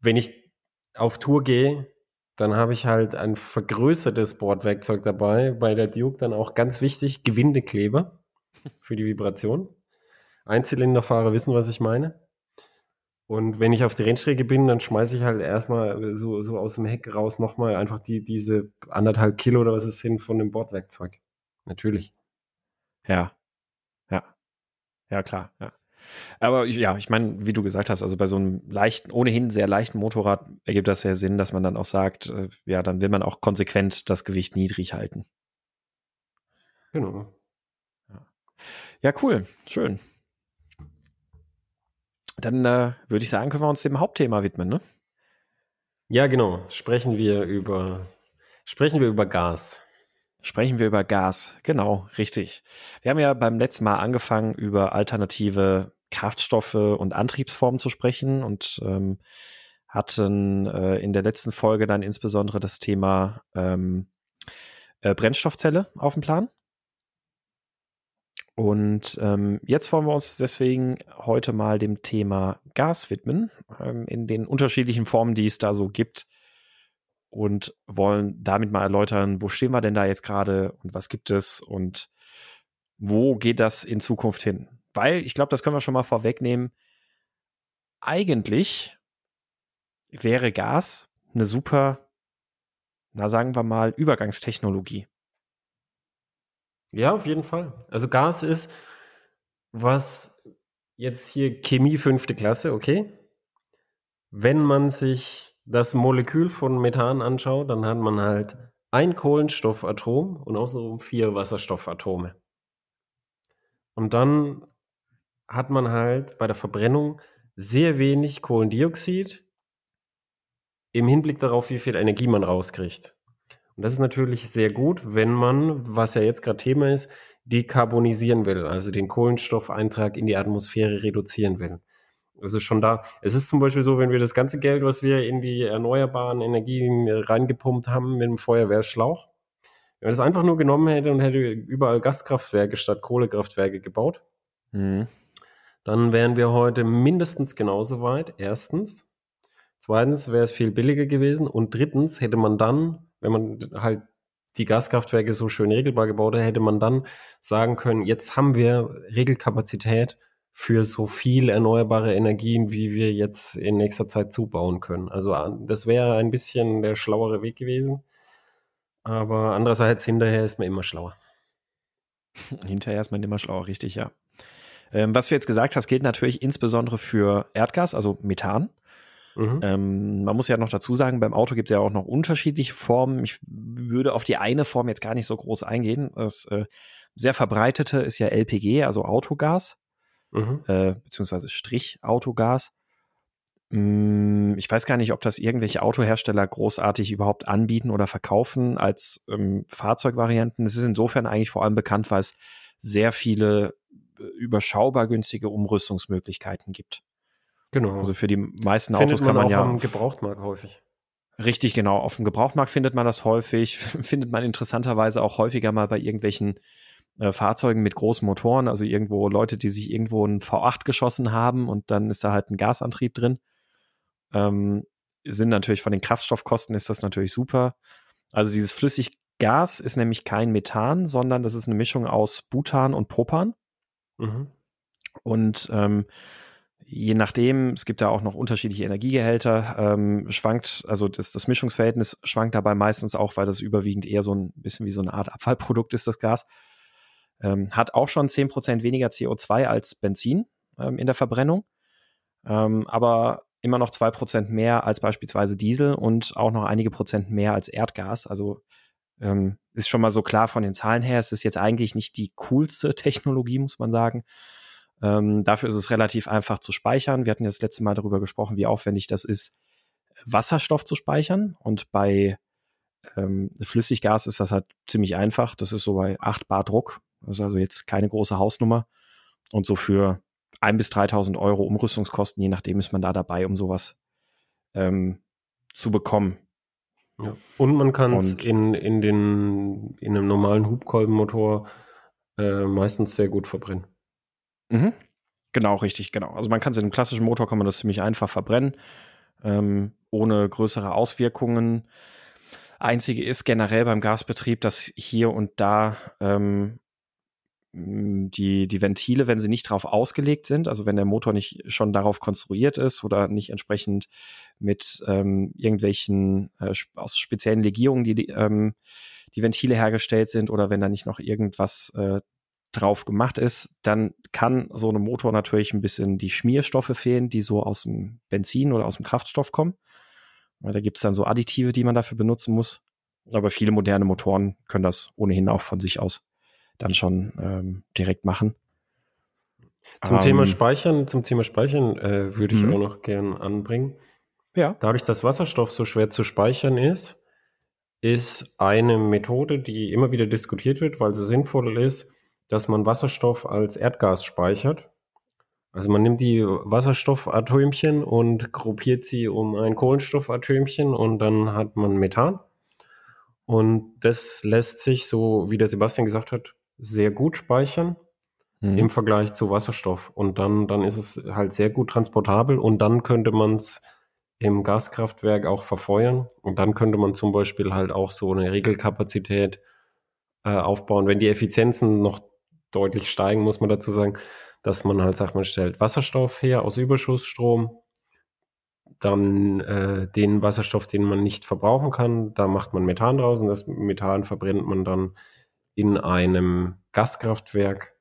Speaker 1: wenn ich auf Tour gehe, dann habe ich halt ein vergrößertes Bordwerkzeug dabei. Bei der Duke dann auch ganz wichtig, Gewindekleber für die Vibration. Einzylinderfahrer wissen, was ich meine. Und wenn ich auf die Rennstrecke bin, dann schmeiße ich halt erstmal so, so aus dem Heck raus nochmal einfach die, diese anderthalb Kilo oder was es sind von dem Bordwerkzeug. Natürlich.
Speaker 2: Ja. Ja. Ja, klar, ja. Aber ja, ich meine, wie du gesagt hast, also bei so einem leichten, ohnehin sehr leichten Motorrad ergibt das ja Sinn, dass man dann auch sagt, äh, ja, dann will man auch konsequent das Gewicht niedrig halten.
Speaker 1: Genau.
Speaker 2: Ja, cool, schön. Dann äh, würde ich sagen, können wir uns dem Hauptthema widmen, ne?
Speaker 1: Ja, genau. Sprechen wir über, sprechen wir über Gas.
Speaker 2: Sprechen wir über Gas. Genau, richtig. Wir haben ja beim letzten Mal angefangen, über alternative Kraftstoffe und Antriebsformen zu sprechen und ähm, hatten äh, in der letzten Folge dann insbesondere das Thema ähm, äh, Brennstoffzelle auf dem Plan. Und ähm, jetzt wollen wir uns deswegen heute mal dem Thema Gas widmen, ähm, in den unterschiedlichen Formen, die es da so gibt. und wollen damit mal erläutern, wo stehen wir denn da jetzt gerade und was gibt es und wo geht das in Zukunft hin? Weil ich glaube, das können wir schon mal vorwegnehmen. Eigentlich wäre Gas eine super, na sagen wir mal, Übergangstechnologie.
Speaker 1: Ja, auf jeden Fall. Also Gas ist, was jetzt hier Chemie fünfte Klasse, okay. Wenn man sich das Molekül von Methan anschaut, dann hat man halt ein Kohlenstoffatom und außerdem vier Wasserstoffatome. Und dann hat man halt bei der Verbrennung sehr wenig Kohlendioxid im Hinblick darauf, wie viel Energie man rauskriegt. Und das ist natürlich sehr gut, wenn man, was ja jetzt gerade Thema ist, dekarbonisieren will, also den Kohlenstoffeintrag in die Atmosphäre reduzieren will. Also schon da. Es ist zum Beispiel so, wenn wir das ganze Geld, was wir in die erneuerbaren Energien reingepumpt haben mit dem Feuerwehrschlauch, wenn man das einfach nur genommen hätte und hätte überall Gaskraftwerke statt Kohlekraftwerke gebaut, mhm. dann wären wir heute mindestens genauso weit. Erstens. Zweitens wäre es viel billiger gewesen. Und drittens hätte man dann, wenn man halt die Gaskraftwerke so schön regelbar gebaut hätte, hätte man dann sagen können, jetzt haben wir Regelkapazität für so viel erneuerbare Energien, wie wir jetzt in nächster Zeit zubauen können. Also das wäre ein bisschen der schlauere Weg gewesen. Aber andererseits, hinterher ist man immer schlauer.
Speaker 2: hinterher ist man immer schlauer, richtig, ja. Ähm, was du jetzt gesagt hast, gilt natürlich insbesondere für Erdgas, also Methan. Mhm. Ähm, man muss ja noch dazu sagen, beim Auto gibt es ja auch noch unterschiedliche Formen. Ich würde auf die eine Form jetzt gar nicht so groß eingehen. Das äh, sehr verbreitete ist ja LPG, also Autogas mhm. äh, beziehungsweise Strich-Autogas. Mm, ich weiß gar nicht, ob das irgendwelche Autohersteller großartig überhaupt anbieten oder verkaufen als ähm, Fahrzeugvarianten. Es ist insofern eigentlich vor allem bekannt, weil es sehr viele äh, überschaubar günstige Umrüstungsmöglichkeiten gibt. Genau. Also für die meisten findet Autos kann man, man ja. Auf dem
Speaker 1: Gebrauchtmarkt häufig.
Speaker 2: Richtig, genau. Auf dem Gebrauchtmarkt findet man das häufig. findet man interessanterweise auch häufiger mal bei irgendwelchen äh, Fahrzeugen mit großen Motoren, also irgendwo Leute, die sich irgendwo ein V8 geschossen haben und dann ist da halt ein Gasantrieb drin. Ähm, sind natürlich von den Kraftstoffkosten ist das natürlich super. Also dieses Flüssiggas ist nämlich kein Methan, sondern das ist eine Mischung aus Butan und Propan. Mhm. Und ähm, je nachdem, es gibt da auch noch unterschiedliche Energiegehälter, ähm, schwankt, also das, das Mischungsverhältnis schwankt dabei meistens auch, weil das überwiegend eher so ein bisschen wie so eine Art Abfallprodukt ist, das Gas. Ähm, hat auch schon 10% weniger CO2 als Benzin ähm, in der Verbrennung, ähm, aber immer noch 2% mehr als beispielsweise Diesel und auch noch einige Prozent mehr als Erdgas. Also ähm, ist schon mal so klar von den Zahlen her, es ist jetzt eigentlich nicht die coolste Technologie, muss man sagen. Ähm, dafür ist es relativ einfach zu speichern. Wir hatten ja das letzte Mal darüber gesprochen, wie aufwendig das ist, Wasserstoff zu speichern. Und bei ähm, Flüssiggas ist das halt ziemlich einfach. Das ist so bei 8 Bar Druck. Das ist also jetzt keine große Hausnummer. Und so für 1.000 bis 3.000 Euro Umrüstungskosten, je nachdem ist man da dabei, um sowas ähm, zu bekommen.
Speaker 1: Ja. Und man kann es in, in, in einem normalen Hubkolbenmotor äh, meistens sehr gut verbrennen.
Speaker 2: Mhm. Genau, richtig, genau. Also man kann es in einem klassischen Motor kann man das ziemlich einfach verbrennen, ähm, ohne größere Auswirkungen. Einzige ist generell beim Gasbetrieb, dass hier und da ähm, die, die Ventile, wenn sie nicht darauf ausgelegt sind, also wenn der Motor nicht schon darauf konstruiert ist oder nicht entsprechend mit ähm, irgendwelchen äh, aus speziellen Legierungen, die, ähm, die Ventile hergestellt sind oder wenn da nicht noch irgendwas äh, drauf gemacht ist, dann kann so einem Motor natürlich ein bisschen die Schmierstoffe fehlen, die so aus dem Benzin oder aus dem Kraftstoff kommen. Weil da gibt es dann so Additive, die man dafür benutzen muss. Aber viele moderne Motoren können das ohnehin auch von sich aus dann schon ähm, direkt machen.
Speaker 1: Zum ähm, Thema Speichern, zum Thema Speichern äh, würde ich mhm. auch noch gern anbringen. Ja. Dadurch, dass Wasserstoff so schwer zu speichern ist, ist eine Methode, die immer wieder diskutiert wird, weil sie sinnvoll ist, dass man Wasserstoff als Erdgas speichert. Also man nimmt die Wasserstoffatömchen und gruppiert sie um ein Kohlenstoffatömchen und dann hat man Methan. Und das lässt sich, so wie der Sebastian gesagt hat, sehr gut speichern mhm. im Vergleich zu Wasserstoff. Und dann, dann ist es halt sehr gut transportabel und dann könnte man es im Gaskraftwerk auch verfeuern. Und dann könnte man zum Beispiel halt auch so eine Regelkapazität äh, aufbauen. Wenn die Effizienzen noch deutlich steigen, muss man dazu sagen, dass man halt sagt, man stellt Wasserstoff her aus Überschussstrom, dann äh, den Wasserstoff, den man nicht verbrauchen kann, da macht man Methan draus und das Methan verbrennt man dann in einem Gaskraftwerk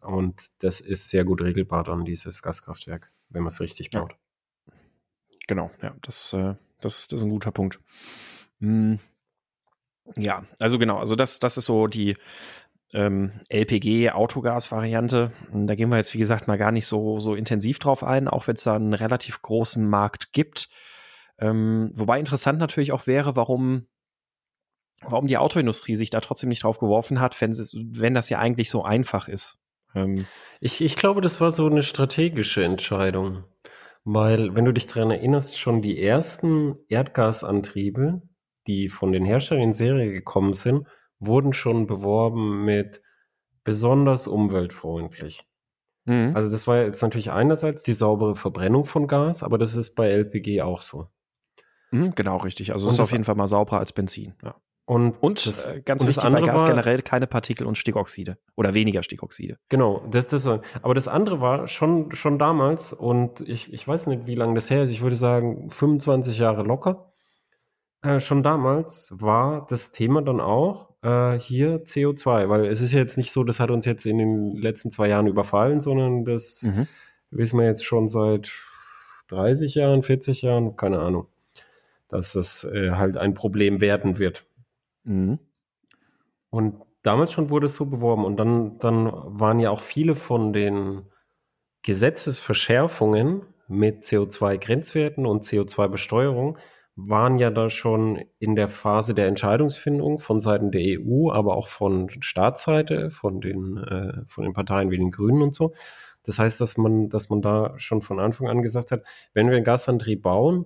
Speaker 1: und das ist sehr gut regelbar dann, dieses Gaskraftwerk, wenn man es richtig baut.
Speaker 2: Ja. Genau, ja, das, äh, das, das ist ein guter Punkt. Hm. Ja, also genau, also das, das ist so die ähm, LPG-Autogas-Variante. Da gehen wir jetzt, wie gesagt, mal gar nicht so, so intensiv drauf ein, auch wenn es da einen relativ großen Markt gibt. Ähm, wobei interessant natürlich auch wäre, warum warum die Autoindustrie sich da trotzdem nicht drauf geworfen hat, wenn, wenn das ja eigentlich so einfach ist.
Speaker 1: Ähm ich, ich glaube, das war so eine strategische Entscheidung. Weil, wenn du dich daran erinnerst, schon die ersten Erdgasantriebe, die von den Herstellern in Serie gekommen sind, wurden schon beworben mit besonders umweltfreundlich. Mhm. Also das war jetzt natürlich einerseits die saubere Verbrennung von Gas, aber das ist bei LPG auch so.
Speaker 2: Mhm, genau, richtig. Also es ist auf jeden Fall mal sauberer als Benzin. Ja.
Speaker 1: Und,
Speaker 2: und das, äh, ganz und wichtig das andere bei Gas war, generell keine Partikel und Stickoxide oder weniger Stickoxide.
Speaker 1: Genau, das, das, aber das andere war schon, schon damals und ich, ich weiß nicht, wie lange das her ist, ich würde sagen 25 Jahre locker. Äh, schon damals war das Thema dann auch äh, hier CO2, weil es ist ja jetzt nicht so, das hat uns jetzt in den letzten zwei Jahren überfallen, sondern das mhm. wissen wir jetzt schon seit 30 Jahren, 40 Jahren, keine Ahnung, dass das äh, halt ein Problem werden wird. Mhm. Und damals schon wurde es so beworben. Und dann, dann waren ja auch viele von den Gesetzesverschärfungen mit CO2-Grenzwerten und CO2-Besteuerung waren ja da schon in der Phase der Entscheidungsfindung von Seiten der EU, aber auch von Staatsseite, von den, äh, von den Parteien wie den Grünen und so. Das heißt, dass man, dass man da schon von Anfang an gesagt hat, wenn wir einen Gasantrieb bauen,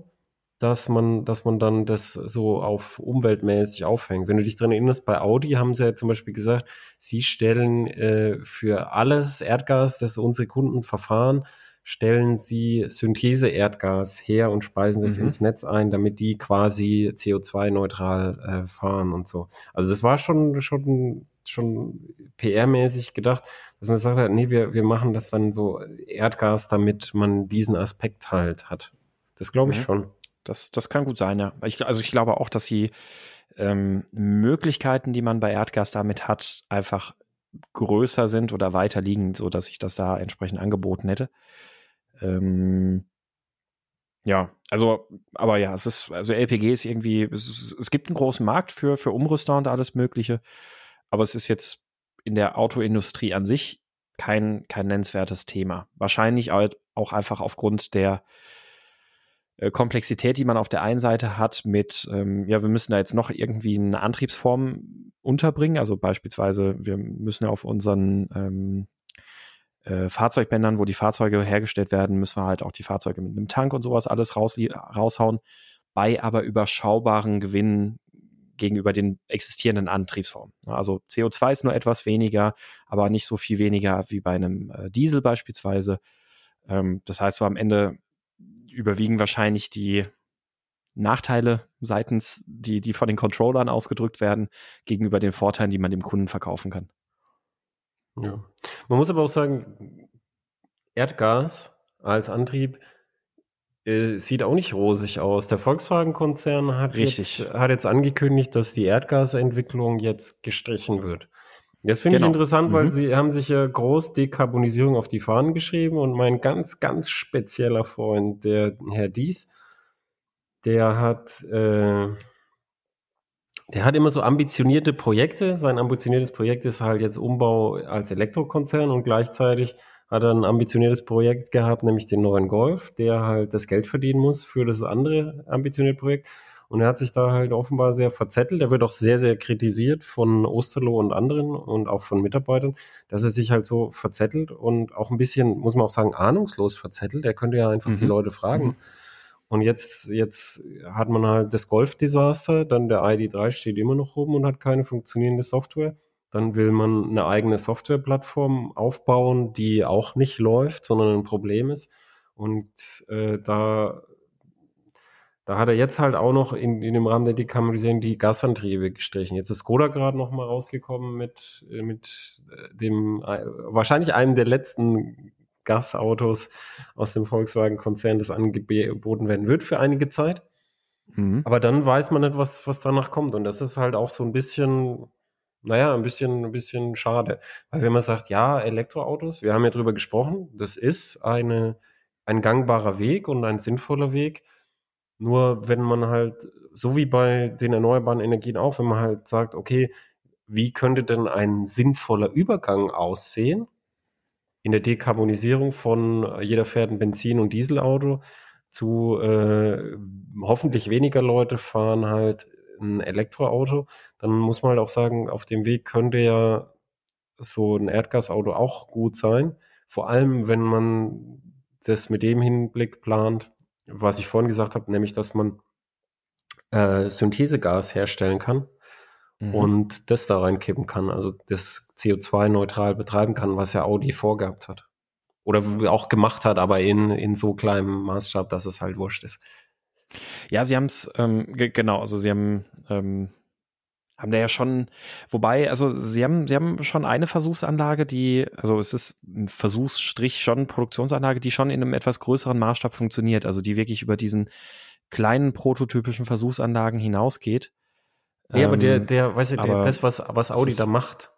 Speaker 1: dass man, dass man dann das so auf umweltmäßig aufhängt. Wenn du dich dran erinnerst, bei Audi haben sie ja zum Beispiel gesagt, sie stellen äh, für alles Erdgas, das unsere Kunden verfahren, stellen sie Synthese-Erdgas her und speisen das mhm. ins Netz ein, damit die quasi CO2-neutral äh, fahren und so. Also das war schon, schon, schon PR-mäßig gedacht, dass man gesagt hat, nee, wir, wir machen das dann so Erdgas, damit man diesen Aspekt halt hat. Das glaube ich mhm. schon.
Speaker 2: Das, das kann gut sein, ja. Ich, also ich glaube auch, dass die ähm, Möglichkeiten, die man bei Erdgas damit hat, einfach größer sind oder weiter liegen, so dass ich das da entsprechend angeboten hätte. Ähm, ja, also, aber ja, es ist, also LPG ist irgendwie, es, ist, es gibt einen großen Markt für, für Umrüster und alles Mögliche, aber es ist jetzt in der Autoindustrie an sich kein, kein nennenswertes Thema. Wahrscheinlich auch einfach aufgrund der äh, Komplexität, die man auf der einen Seite hat mit, ähm, ja, wir müssen da jetzt noch irgendwie eine Antriebsform unterbringen. Also beispielsweise, wir müssen ja auf unseren ähm, äh, Fahrzeugbändern, wo die Fahrzeuge hergestellt werden, müssen wir halt auch die Fahrzeuge mit einem Tank und sowas alles raus, raushauen, bei aber überschaubaren Gewinnen gegenüber den existierenden Antriebsformen. Also CO2 ist nur etwas weniger, aber nicht so viel weniger wie bei einem äh, Diesel beispielsweise. Ähm, das heißt, so am Ende überwiegen wahrscheinlich die Nachteile seitens, die, die von den Controllern ausgedrückt werden, gegenüber den Vorteilen, die man dem Kunden verkaufen kann.
Speaker 1: Ja. Man muss aber auch sagen, Erdgas als Antrieb äh, sieht auch nicht rosig aus. Der Volkswagen-Konzern hat jetzt, hat jetzt angekündigt, dass die Erdgasentwicklung jetzt gestrichen wird. Das finde genau. ich interessant, weil mhm. sie haben sich ja groß Dekarbonisierung auf die Fahnen geschrieben und mein ganz, ganz spezieller Freund, der Herr Dies, der hat, äh, der hat immer so ambitionierte Projekte. Sein ambitioniertes Projekt ist halt jetzt Umbau als Elektrokonzern und gleichzeitig hat er ein ambitioniertes Projekt gehabt, nämlich den neuen Golf, der halt das Geld verdienen muss für das andere ambitionierte Projekt. Und er hat sich da halt offenbar sehr verzettelt. Er wird auch sehr, sehr kritisiert von Osterloh und anderen und auch von Mitarbeitern, dass er sich halt so verzettelt und auch ein bisschen, muss man auch sagen, ahnungslos verzettelt. Er könnte ja einfach mhm. die Leute fragen. Mhm. Und jetzt, jetzt hat man halt das Golf-Desaster, dann der ID3 steht immer noch oben und hat keine funktionierende Software. Dann will man eine eigene Softwareplattform aufbauen, die auch nicht läuft, sondern ein Problem ist. Und äh, da Da hat er jetzt halt auch noch in, in dem Rahmen der Dekarbonisierung die Gasantriebe gestrichen. Jetzt ist Skoda gerade noch mal rausgekommen mit, äh, mit äh, dem, äh, wahrscheinlich einem der letzten Gasautos aus dem Volkswagen-Konzern, das angeboten werden wird für einige Zeit. Mhm. Aber dann weiß man nicht, was, was danach kommt. Und das ist halt auch so ein bisschen, naja, ein bisschen, ein bisschen schade. Weil wenn man sagt, ja, Elektroautos, wir haben ja drüber gesprochen, das ist eine, ein gangbarer Weg und ein sinnvoller Weg. Nur wenn man halt, so wie bei den erneuerbaren Energien auch, wenn man halt sagt, okay, wie könnte denn ein sinnvoller Übergang aussehen in der Dekarbonisierung von jeder fährt ein Benzin- und Dieselauto zu äh, hoffentlich weniger Leute fahren halt ein Elektroauto, dann muss man halt auch sagen, auf dem Weg könnte ja so ein Erdgasauto auch gut sein. Vor allem, wenn man das mit dem Hinblick plant, was ich vorhin gesagt habe, nämlich, dass man äh, Synthesegas herstellen kann mhm. und das da reinkippen kann, also das CO2-neutral betreiben kann, was ja Audi vorgehabt hat. Oder auch gemacht hat, aber in, in so kleinem Maßstab, dass es halt wurscht ist.
Speaker 2: Ja, sie haben es, ähm, genau, also sie haben, ähm, haben da ja schon, wobei, also sie haben, sie haben schon eine Versuchsanlage, die, also es ist ein Versuchsstrich schon Produktionsanlage, die schon in einem etwas größeren Maßstab funktioniert, also die wirklich über diesen kleinen prototypischen Versuchsanlagen hinausgeht.
Speaker 1: Ja, ähm, aber der, ähm, der, weißt du, der, das, was, was Audi da macht,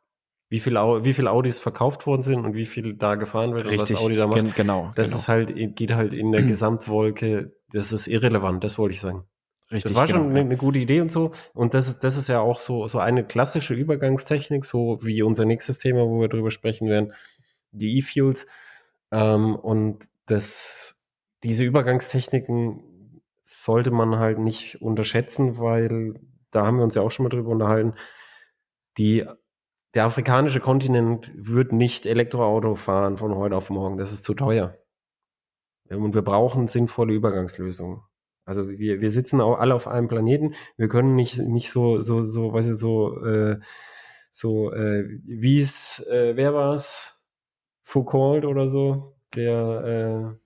Speaker 1: wie viel, wie viel Audis verkauft worden sind und wie viel da gefahren wird
Speaker 2: Richtig,
Speaker 1: und was Audi da macht.
Speaker 2: genau.
Speaker 1: Das
Speaker 2: genau.
Speaker 1: ist halt, geht halt in der Gesamtwolke, das ist irrelevant, das wollte ich sagen. Richtig, das war genau, schon eine, eine, gute Idee und so. Und das ist, das ist ja auch so, so eine klassische Übergangstechnik, so wie unser nächstes Thema, wo wir drüber sprechen werden, die E-Fuels. Ähm, und das, diese Übergangstechniken sollte man halt nicht unterschätzen, weil da haben wir uns ja auch schon mal drüber unterhalten. Die der afrikanische Kontinent wird nicht Elektroauto fahren von heute auf morgen. Das ist zu teuer. Und wir brauchen sinnvolle Übergangslösungen. Also wir, wir sitzen auch alle auf einem Planeten. Wir können nicht, nicht so, so, so, weißt du, so, äh, so, äh, wie es, äh, wer war's? Foucault oder so, der, äh,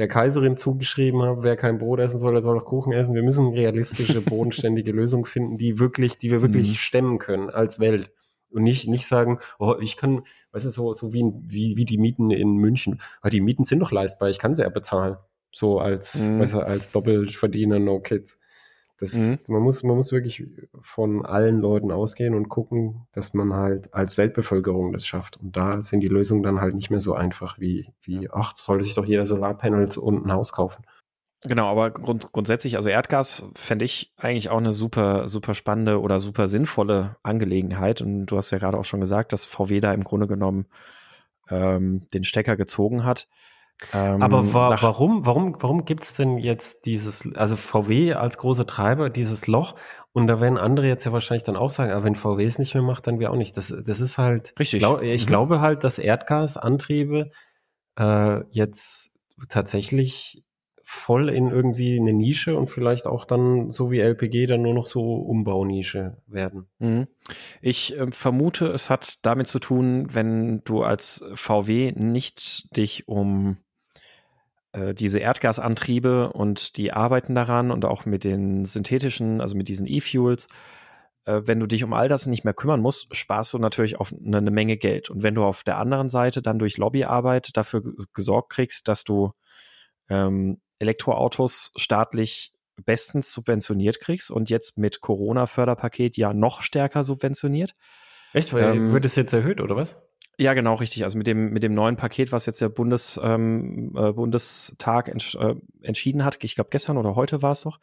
Speaker 1: der Kaiserin zugeschrieben hat, wer kein Brot essen soll, der soll auch Kuchen essen. Wir müssen realistische, bodenständige Lösungen finden, die wirklich, die wir wirklich mhm. stemmen können als Welt. Und nicht, nicht sagen, oh, ich kann, weißt du, so, so wie, wie, wie die Mieten in München. Aber die Mieten sind doch leistbar, ich kann sie ja bezahlen. So als, mhm. weißt du, als Doppelverdiener, no kids. Das, mhm. man muss, man muss wirklich von allen Leuten ausgehen und gucken, dass man halt als Weltbevölkerung das schafft. Und da sind die Lösungen dann halt nicht mehr so einfach wie, wie, ach, sollte sich doch jeder Solarpanels und ein Haus kaufen.
Speaker 2: Genau, aber grund, grundsätzlich, also Erdgas fände ich eigentlich auch eine super, super spannende oder super sinnvolle Angelegenheit. Und du hast ja gerade auch schon gesagt, dass VW da im Grunde genommen ähm, den Stecker gezogen hat.
Speaker 1: Ähm, aber wa warum, warum, warum gibt's denn jetzt dieses, also VW als großer Treiber, dieses Loch? Und da werden andere jetzt ja wahrscheinlich dann auch sagen, wenn VW es nicht mehr macht, dann wir auch nicht. Das, das ist halt,
Speaker 2: Richtig.
Speaker 1: Glaub, ich mhm. glaube halt, dass Erdgasantriebe äh, jetzt tatsächlich voll in irgendwie eine Nische und vielleicht auch dann, so wie LPG, dann nur noch so Umbaunische werden.
Speaker 2: Mhm. Ich äh, vermute, es hat damit zu tun, wenn du als VW nicht dich um diese Erdgasantriebe und die arbeiten daran und auch mit den synthetischen, also mit diesen E-Fuels, äh, wenn du dich um all das nicht mehr kümmern musst, sparst du natürlich auf eine, eine Menge Geld. Und wenn du auf der anderen Seite dann durch Lobbyarbeit dafür gesorgt kriegst, dass du ähm, Elektroautos staatlich bestens subventioniert kriegst und jetzt mit Corona-Förderpaket ja noch stärker subventioniert.
Speaker 1: Echt? Weil ähm, wird es jetzt erhöht, oder was?
Speaker 2: Ja, genau, richtig. Also mit dem, mit dem neuen Paket, was jetzt der Bundes, ähm, äh, Bundestag entsch äh, entschieden hat, ich glaube gestern oder heute war es doch,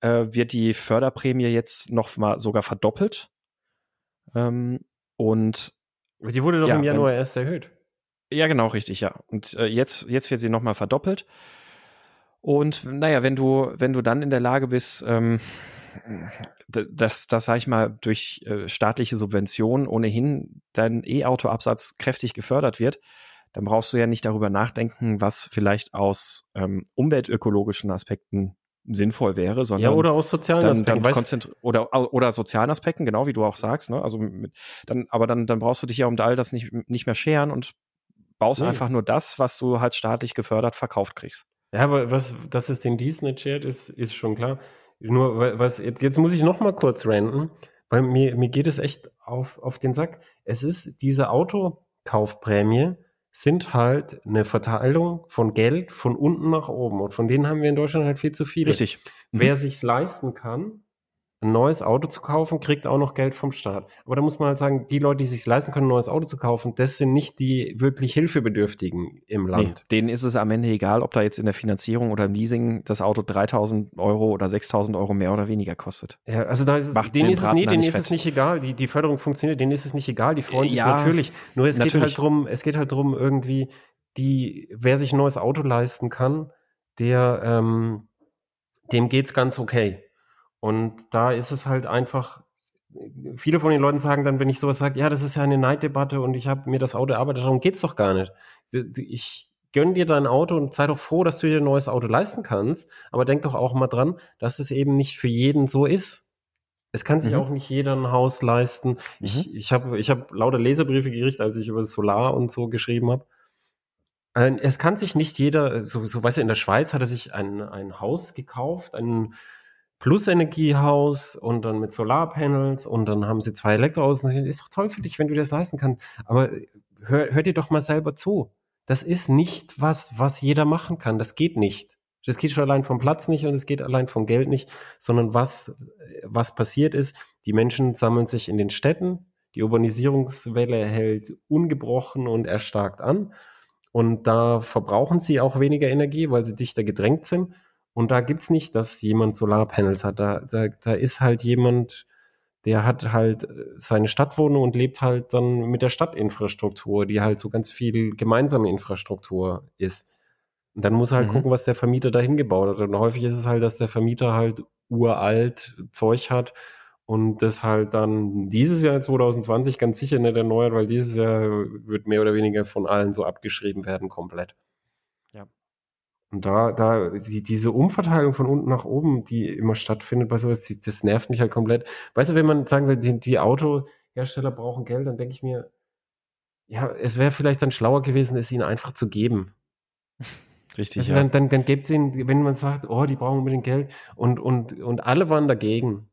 Speaker 2: äh, wird die Förderprämie jetzt noch mal sogar verdoppelt. Ähm, und
Speaker 1: die wurde doch ja, im Januar erst erhöht.
Speaker 2: Ja, genau, richtig, ja. Und äh, jetzt, jetzt wird sie noch mal verdoppelt. Und naja, wenn du, wenn du dann in der Lage bist, ähm, dass, das sag ich mal, durch äh, staatliche Subventionen ohnehin dein E-Auto-Absatz kräftig gefördert wird, dann brauchst du ja nicht darüber nachdenken, was vielleicht aus ähm, umweltökologischen Aspekten sinnvoll wäre, sondern
Speaker 1: ja oder aus sozialen dann,
Speaker 2: Aspekten dann oder oder sozialen Aspekten, genau wie du auch sagst, ne? Also mit, dann aber dann dann brauchst du dich ja um all das nicht nicht mehr scheren und baust nee. einfach nur das, was du halt staatlich gefördert verkauft kriegst.
Speaker 1: Ja, aber was, dass es den Dies nicht schert, ist, ist schon klar. Nur, was, jetzt, jetzt muss ich noch mal kurz ranten, weil mir, mir geht es echt auf, auf den Sack. Es ist diese Autokaufprämie, sind halt eine Verteilung von Geld von unten nach oben. Und von denen haben wir in Deutschland halt viel zu viele.
Speaker 2: Richtig.
Speaker 1: Mhm. Wer sich's leisten kann, ein neues Auto zu kaufen, kriegt auch noch Geld vom Staat. Aber da muss man halt sagen, die Leute, die sich leisten können, ein neues Auto zu kaufen, das sind nicht die wirklich Hilfebedürftigen im Land. Nee,
Speaker 2: denen ist es am Ende egal, ob da jetzt in der Finanzierung oder im Leasing das Auto 3000 Euro oder 6000 Euro mehr oder weniger kostet.
Speaker 1: Ja, also da ist es, denen ist, es, nee, denen ist es nicht egal. Die, die Förderung funktioniert, denen ist es nicht egal. Die freuen sich ja, natürlich. Nur es natürlich. geht halt drum, es geht halt drum irgendwie, die, wer sich ein neues Auto leisten kann, der, ähm, dem geht's ganz okay. Und da ist es halt einfach, viele von den Leuten sagen dann, wenn ich sowas sage, ja, das ist ja eine Neiddebatte und ich habe mir das Auto erarbeitet, darum geht's doch gar nicht. Ich gönn dir dein Auto und sei doch froh, dass du dir ein neues Auto leisten kannst, aber denk doch auch mal dran, dass es eben nicht für jeden so ist. Es kann sich mhm. auch nicht jeder ein Haus leisten. Mhm. Ich, ich habe ich hab lauter Leserbriefe gekriegt, als ich über Solar und so geschrieben habe. Äh, es kann sich nicht jeder, so, so weißt du, in der Schweiz hat er sich ein, ein Haus gekauft, ein Plus-Energiehaus und dann mit Solarpanels und dann haben sie zwei Elektroautos. Das ist doch toll für dich, wenn du das leisten kannst. Aber hör, hör dir doch mal selber zu. Das ist nicht was, was jeder machen kann. Das geht nicht. Das geht schon allein vom Platz nicht und es geht allein vom Geld nicht, sondern was, was passiert ist, die Menschen sammeln sich in den Städten, die Urbanisierungswelle hält ungebrochen und erstarkt an und da verbrauchen sie auch weniger Energie, weil sie dichter gedrängt sind und da gibt's nicht, dass jemand Solarpanels hat. Da, da, da ist halt jemand, der hat halt äh, seine Stadtwohnung und lebt halt dann mit der Stadtinfrastruktur, die halt so ganz viel gemeinsame Infrastruktur ist. Und dann muss er halt mhm. gucken, was der Vermieter da hingebaut hat. Und häufig ist es halt, dass der Vermieter halt uralt Zeug hat und das halt dann dieses Jahr 2020 ganz sicher nicht erneuert, weil dieses Jahr wird mehr oder weniger von allen so abgeschrieben werden komplett. Und da, da, die, diese Umverteilung von unten nach oben, die immer stattfindet bei sowas, die, das nervt mich halt komplett. Weißt du, wenn man sagen will, die, die Autohersteller brauchen Geld, dann denke ich mir, ja, es wäre vielleicht dann schlauer gewesen, es ihnen einfach zu geben.
Speaker 2: Richtig. Also
Speaker 1: ja. dann, dann, dann gibt ihnen, wenn man sagt, oh, die brauchen unbedingt Geld und, und, und alle waren dagegen.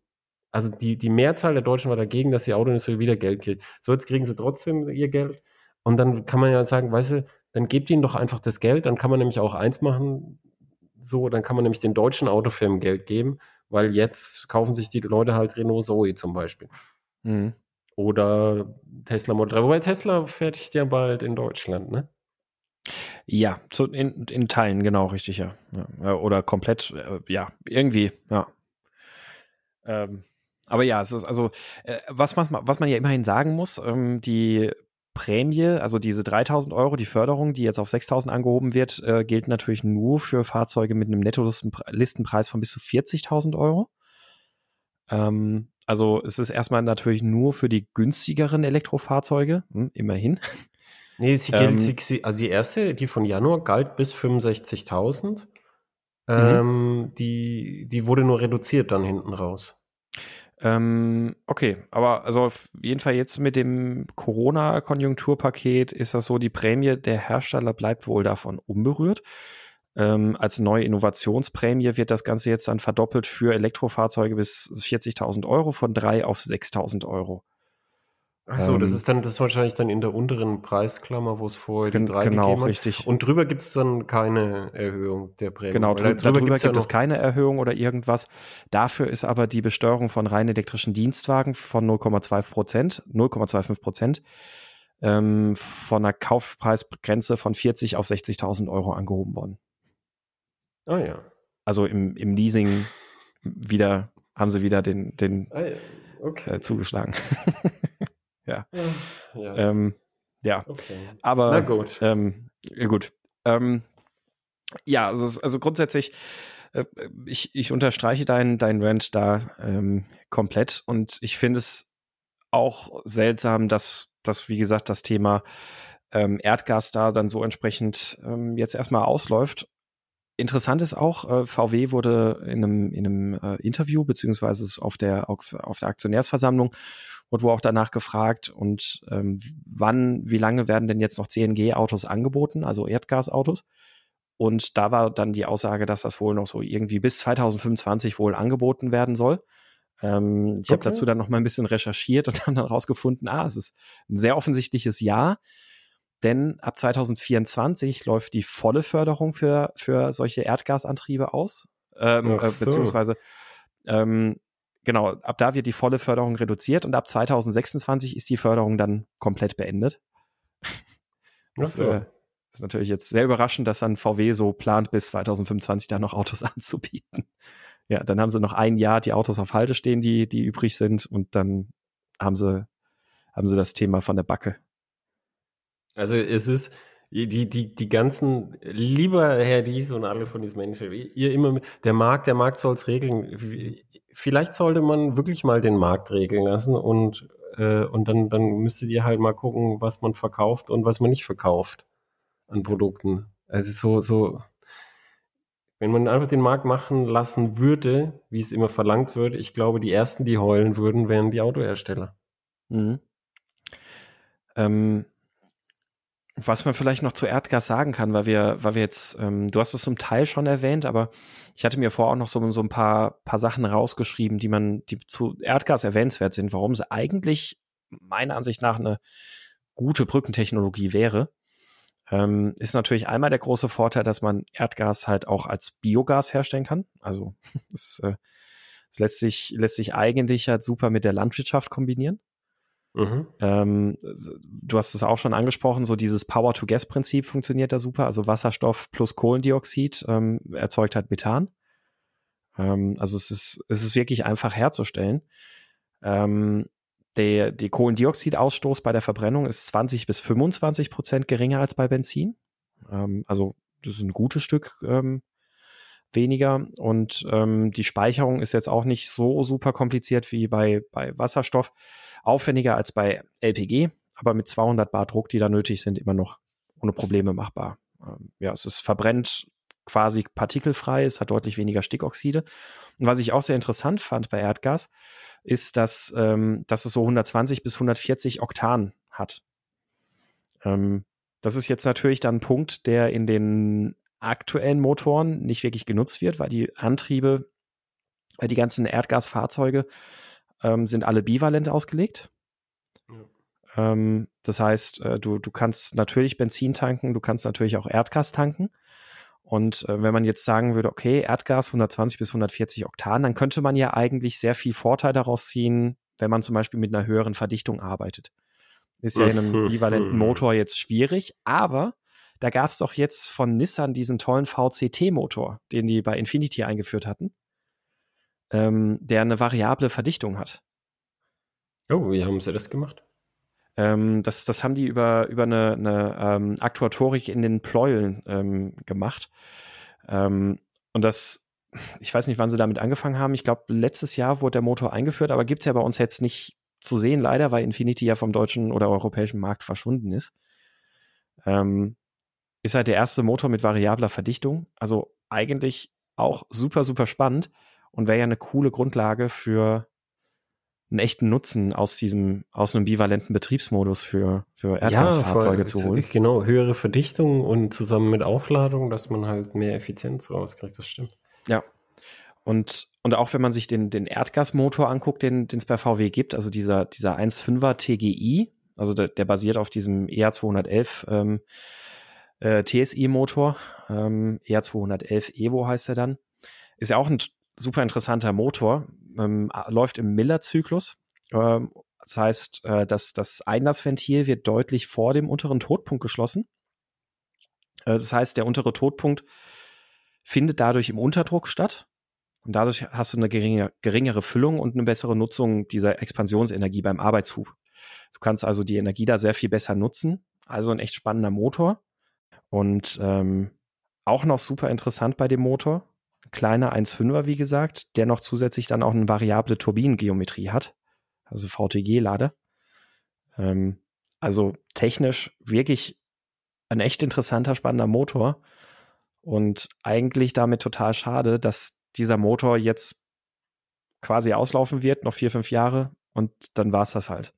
Speaker 1: Also die, die Mehrzahl der Deutschen war dagegen, dass die Autoindustrie wieder Geld kriegt. So, jetzt kriegen sie trotzdem ihr Geld. Und dann kann man ja sagen, weißt du, dann gebt ihnen doch einfach das Geld, dann kann man nämlich auch eins machen, so, dann kann man nämlich den deutschen Autofirmen Geld geben, weil jetzt kaufen sich die Leute halt Renault Zoe zum Beispiel. Mhm. Oder Tesla Model 3. Wobei Tesla fertigt ja bald in Deutschland, ne?
Speaker 2: Ja, zu, in, in Teilen, genau, richtig, ja. ja. Oder komplett, äh, ja, irgendwie, ja. Ähm, aber ja, es ist also, äh, was, was, was man ja immerhin sagen muss, ähm, die Prämie, also diese 3000 Euro, die Förderung, die jetzt auf 6000 angehoben wird, äh, gilt natürlich nur für Fahrzeuge mit einem Nettolistenpreis von bis zu 40.000 Euro. Ähm, also es ist erstmal natürlich nur für die günstigeren Elektrofahrzeuge, hm, immerhin.
Speaker 1: Nee, sie gilt, ähm, sie, also die erste, die von Januar, galt bis 65.000. Mhm. Ähm, die, die wurde nur reduziert dann hinten raus.
Speaker 2: Ähm, okay, aber also auf jeden Fall jetzt mit dem Corona-Konjunkturpaket ist das so, die Prämie der Hersteller bleibt wohl davon unberührt. Ähm, als neue Innovationsprämie wird das Ganze jetzt dann verdoppelt für Elektrofahrzeuge bis 40.000 Euro von 3 auf 6.000 Euro.
Speaker 1: Ach so, ähm, das ist dann, das ist wahrscheinlich dann in der unteren Preisklammer, wo es vorher die drei
Speaker 2: genau,
Speaker 1: gegeben hat.
Speaker 2: richtig.
Speaker 1: Und drüber gibt es dann keine Erhöhung der Prämie.
Speaker 2: Genau, drü darüber, darüber gibt ja es keine Erhöhung oder irgendwas. Dafür ist aber die Besteuerung von rein elektrischen Dienstwagen von 0,2 Prozent, 0,25 Prozent, ähm, von einer Kaufpreisgrenze von 40 auf 60.000 Euro angehoben worden.
Speaker 1: Ah ja.
Speaker 2: Also im, im Leasing wieder, haben sie wieder den, den ah, okay. äh, zugeschlagen. ja. Ja. Ähm, ja. Okay. Aber Na gut. Ähm, gut. Ähm, ja, also, also grundsätzlich, äh, ich, ich unterstreiche deinen dein Rant da ähm, komplett und ich finde es auch seltsam, dass, dass, wie gesagt, das Thema ähm, Erdgas da dann so entsprechend ähm, jetzt erstmal ausläuft. Interessant ist auch, äh, VW wurde in einem, in einem äh, Interview, beziehungsweise auf der, auf der Aktionärsversammlung wurde auch danach gefragt und ähm, wann, wie lange werden denn jetzt noch CNG-Autos angeboten, also Erdgasautos? Und da war dann die Aussage, dass das wohl noch so irgendwie bis 2025 wohl angeboten werden soll. Ähm, ich okay. habe dazu dann noch mal ein bisschen recherchiert und dann rausgefunden, ah, es ist ein sehr offensichtliches Ja, denn ab 2024 läuft die volle Förderung für, für solche Erdgasantriebe aus, ähm, äh, so. beziehungsweise ähm, genau, ab da wird die volle Förderung reduziert und ab 2026 ist die Förderung dann komplett beendet. Das so. äh, ist natürlich jetzt sehr überraschend, dass dann VW so plant, bis 2025 da noch Autos anzubieten. Ja, dann haben sie noch ein Jahr die Autos auf Halte stehen, die, die übrig sind, und dann haben sie, haben sie das Thema von der Backe.
Speaker 1: Also es ist, die, die, die ganzen, lieber Herr Dies und alle von diesen Menschen, ihr immer, der Markt, der Markt soll es regeln. Vielleicht sollte man wirklich mal den Markt regeln lassen und, äh, und dann, dann müsstet ihr halt mal gucken, was man verkauft und was man nicht verkauft an Produkten. Also so, so, wenn man einfach den Markt machen lassen würde, wie es immer verlangt wird, ich glaube, die ersten, die heulen würden, wären die Autohersteller. Mhm.
Speaker 2: Ähm, was man vielleicht noch zu Erdgas sagen kann, weil wir, weil wir jetzt, ähm, du hast es zum Teil schon erwähnt, aber ich hatte mir vorher auch noch so, so ein paar, paar Sachen rausgeschrieben, die man, die zu Erdgas erwähnenswert sind, warum es eigentlich meiner Ansicht nach eine gute Brückentechnologie wäre ähm, ist natürlich einmal der große Vorteil, dass man Erdgas halt auch als Biogas herstellen kann. Also es, äh, es lässt, sich, lässt sich eigentlich halt super mit der Landwirtschaft kombinieren. Mhm. Ähm, du hast es auch schon angesprochen, so dieses Power-to-Gas-Prinzip funktioniert da super. Also Wasserstoff plus Kohlendioxid ähm, erzeugt halt Methan. Ähm, also es ist, es ist wirklich einfach herzustellen. Ähm, der, der Kohlendioxidausstoß bei der Verbrennung ist 20 bis 25 Prozent geringer als bei Benzin. Ähm, also das ist ein gutes Stück ähm, weniger. Und ähm, die Speicherung ist jetzt auch nicht so super kompliziert wie bei, bei Wasserstoff. Aufwendiger als bei LPG, aber mit 200 Bar Druck, die da nötig sind, immer noch ohne Probleme machbar. Ähm, ja, es ist verbrennt quasi partikelfrei, es hat deutlich weniger Stickoxide. Und was ich auch sehr interessant fand bei Erdgas, ist, dass, ähm, dass es so 120 bis 140 Oktan hat. Ähm, das ist jetzt natürlich dann ein Punkt, der in den aktuellen Motoren nicht wirklich genutzt wird, weil die Antriebe, die ganzen Erdgasfahrzeuge ähm, sind alle bivalent ausgelegt. Ja. Ähm, das heißt, äh, du, du kannst natürlich Benzin tanken, du kannst natürlich auch Erdgas tanken. Und äh, wenn man jetzt sagen würde, okay, Erdgas 120 bis 140 Oktan, dann könnte man ja eigentlich sehr viel Vorteil daraus ziehen, wenn man zum Beispiel mit einer höheren Verdichtung arbeitet. Ist ja in einem bivalenten Motor jetzt schwierig, aber da gab es doch jetzt von Nissan diesen tollen VCT-Motor, den die bei Infinity eingeführt hatten, ähm, der eine variable Verdichtung hat.
Speaker 1: Oh, wie haben sie das gemacht?
Speaker 2: Ähm, das, das haben die über, über eine, eine ähm, Aktuatorik in den Pleueln ähm, gemacht. Ähm, und das, ich weiß nicht, wann sie damit angefangen haben. Ich glaube, letztes Jahr wurde der Motor eingeführt, aber gibt es ja bei uns jetzt nicht zu sehen, leider, weil Infinity ja vom deutschen oder europäischen Markt verschwunden ist. Ähm, ist halt der erste Motor mit variabler Verdichtung. Also eigentlich auch super, super spannend und wäre ja eine coole Grundlage für einen echten Nutzen aus diesem, aus einem bivalenten Betriebsmodus für, für Erdgasfahrzeuge ja, zu holen.
Speaker 1: Genau, höhere Verdichtung und zusammen mit Aufladung, dass man halt mehr Effizienz rauskriegt, das stimmt.
Speaker 2: Ja. Und, und auch wenn man sich den, den Erdgasmotor anguckt, den es bei VW gibt, also dieser, dieser 1.5er TGI, also der, der basiert auf diesem ER211 ähm, äh, TSI-Motor, ähm, ER211 Evo heißt er dann, ist ja auch ein super interessanter Motor, ähm, läuft im Miller-Zyklus. Ähm, das heißt, äh, dass das Einlassventil wird deutlich vor dem unteren Todpunkt geschlossen. Äh, das heißt, der untere Todpunkt findet dadurch im Unterdruck statt. Und dadurch hast du eine geringe, geringere Füllung und eine bessere Nutzung dieser Expansionsenergie beim Arbeitshub. Du kannst also die Energie da sehr viel besser nutzen. Also ein echt spannender Motor. Und ähm, auch noch super interessant bei dem Motor kleiner 1,5er, wie gesagt, der noch zusätzlich dann auch eine variable Turbinengeometrie hat, also VTG-Lade. Ähm, also technisch wirklich ein echt interessanter, spannender Motor und eigentlich damit total schade, dass dieser Motor jetzt quasi auslaufen wird, noch vier, fünf Jahre und dann war es das halt.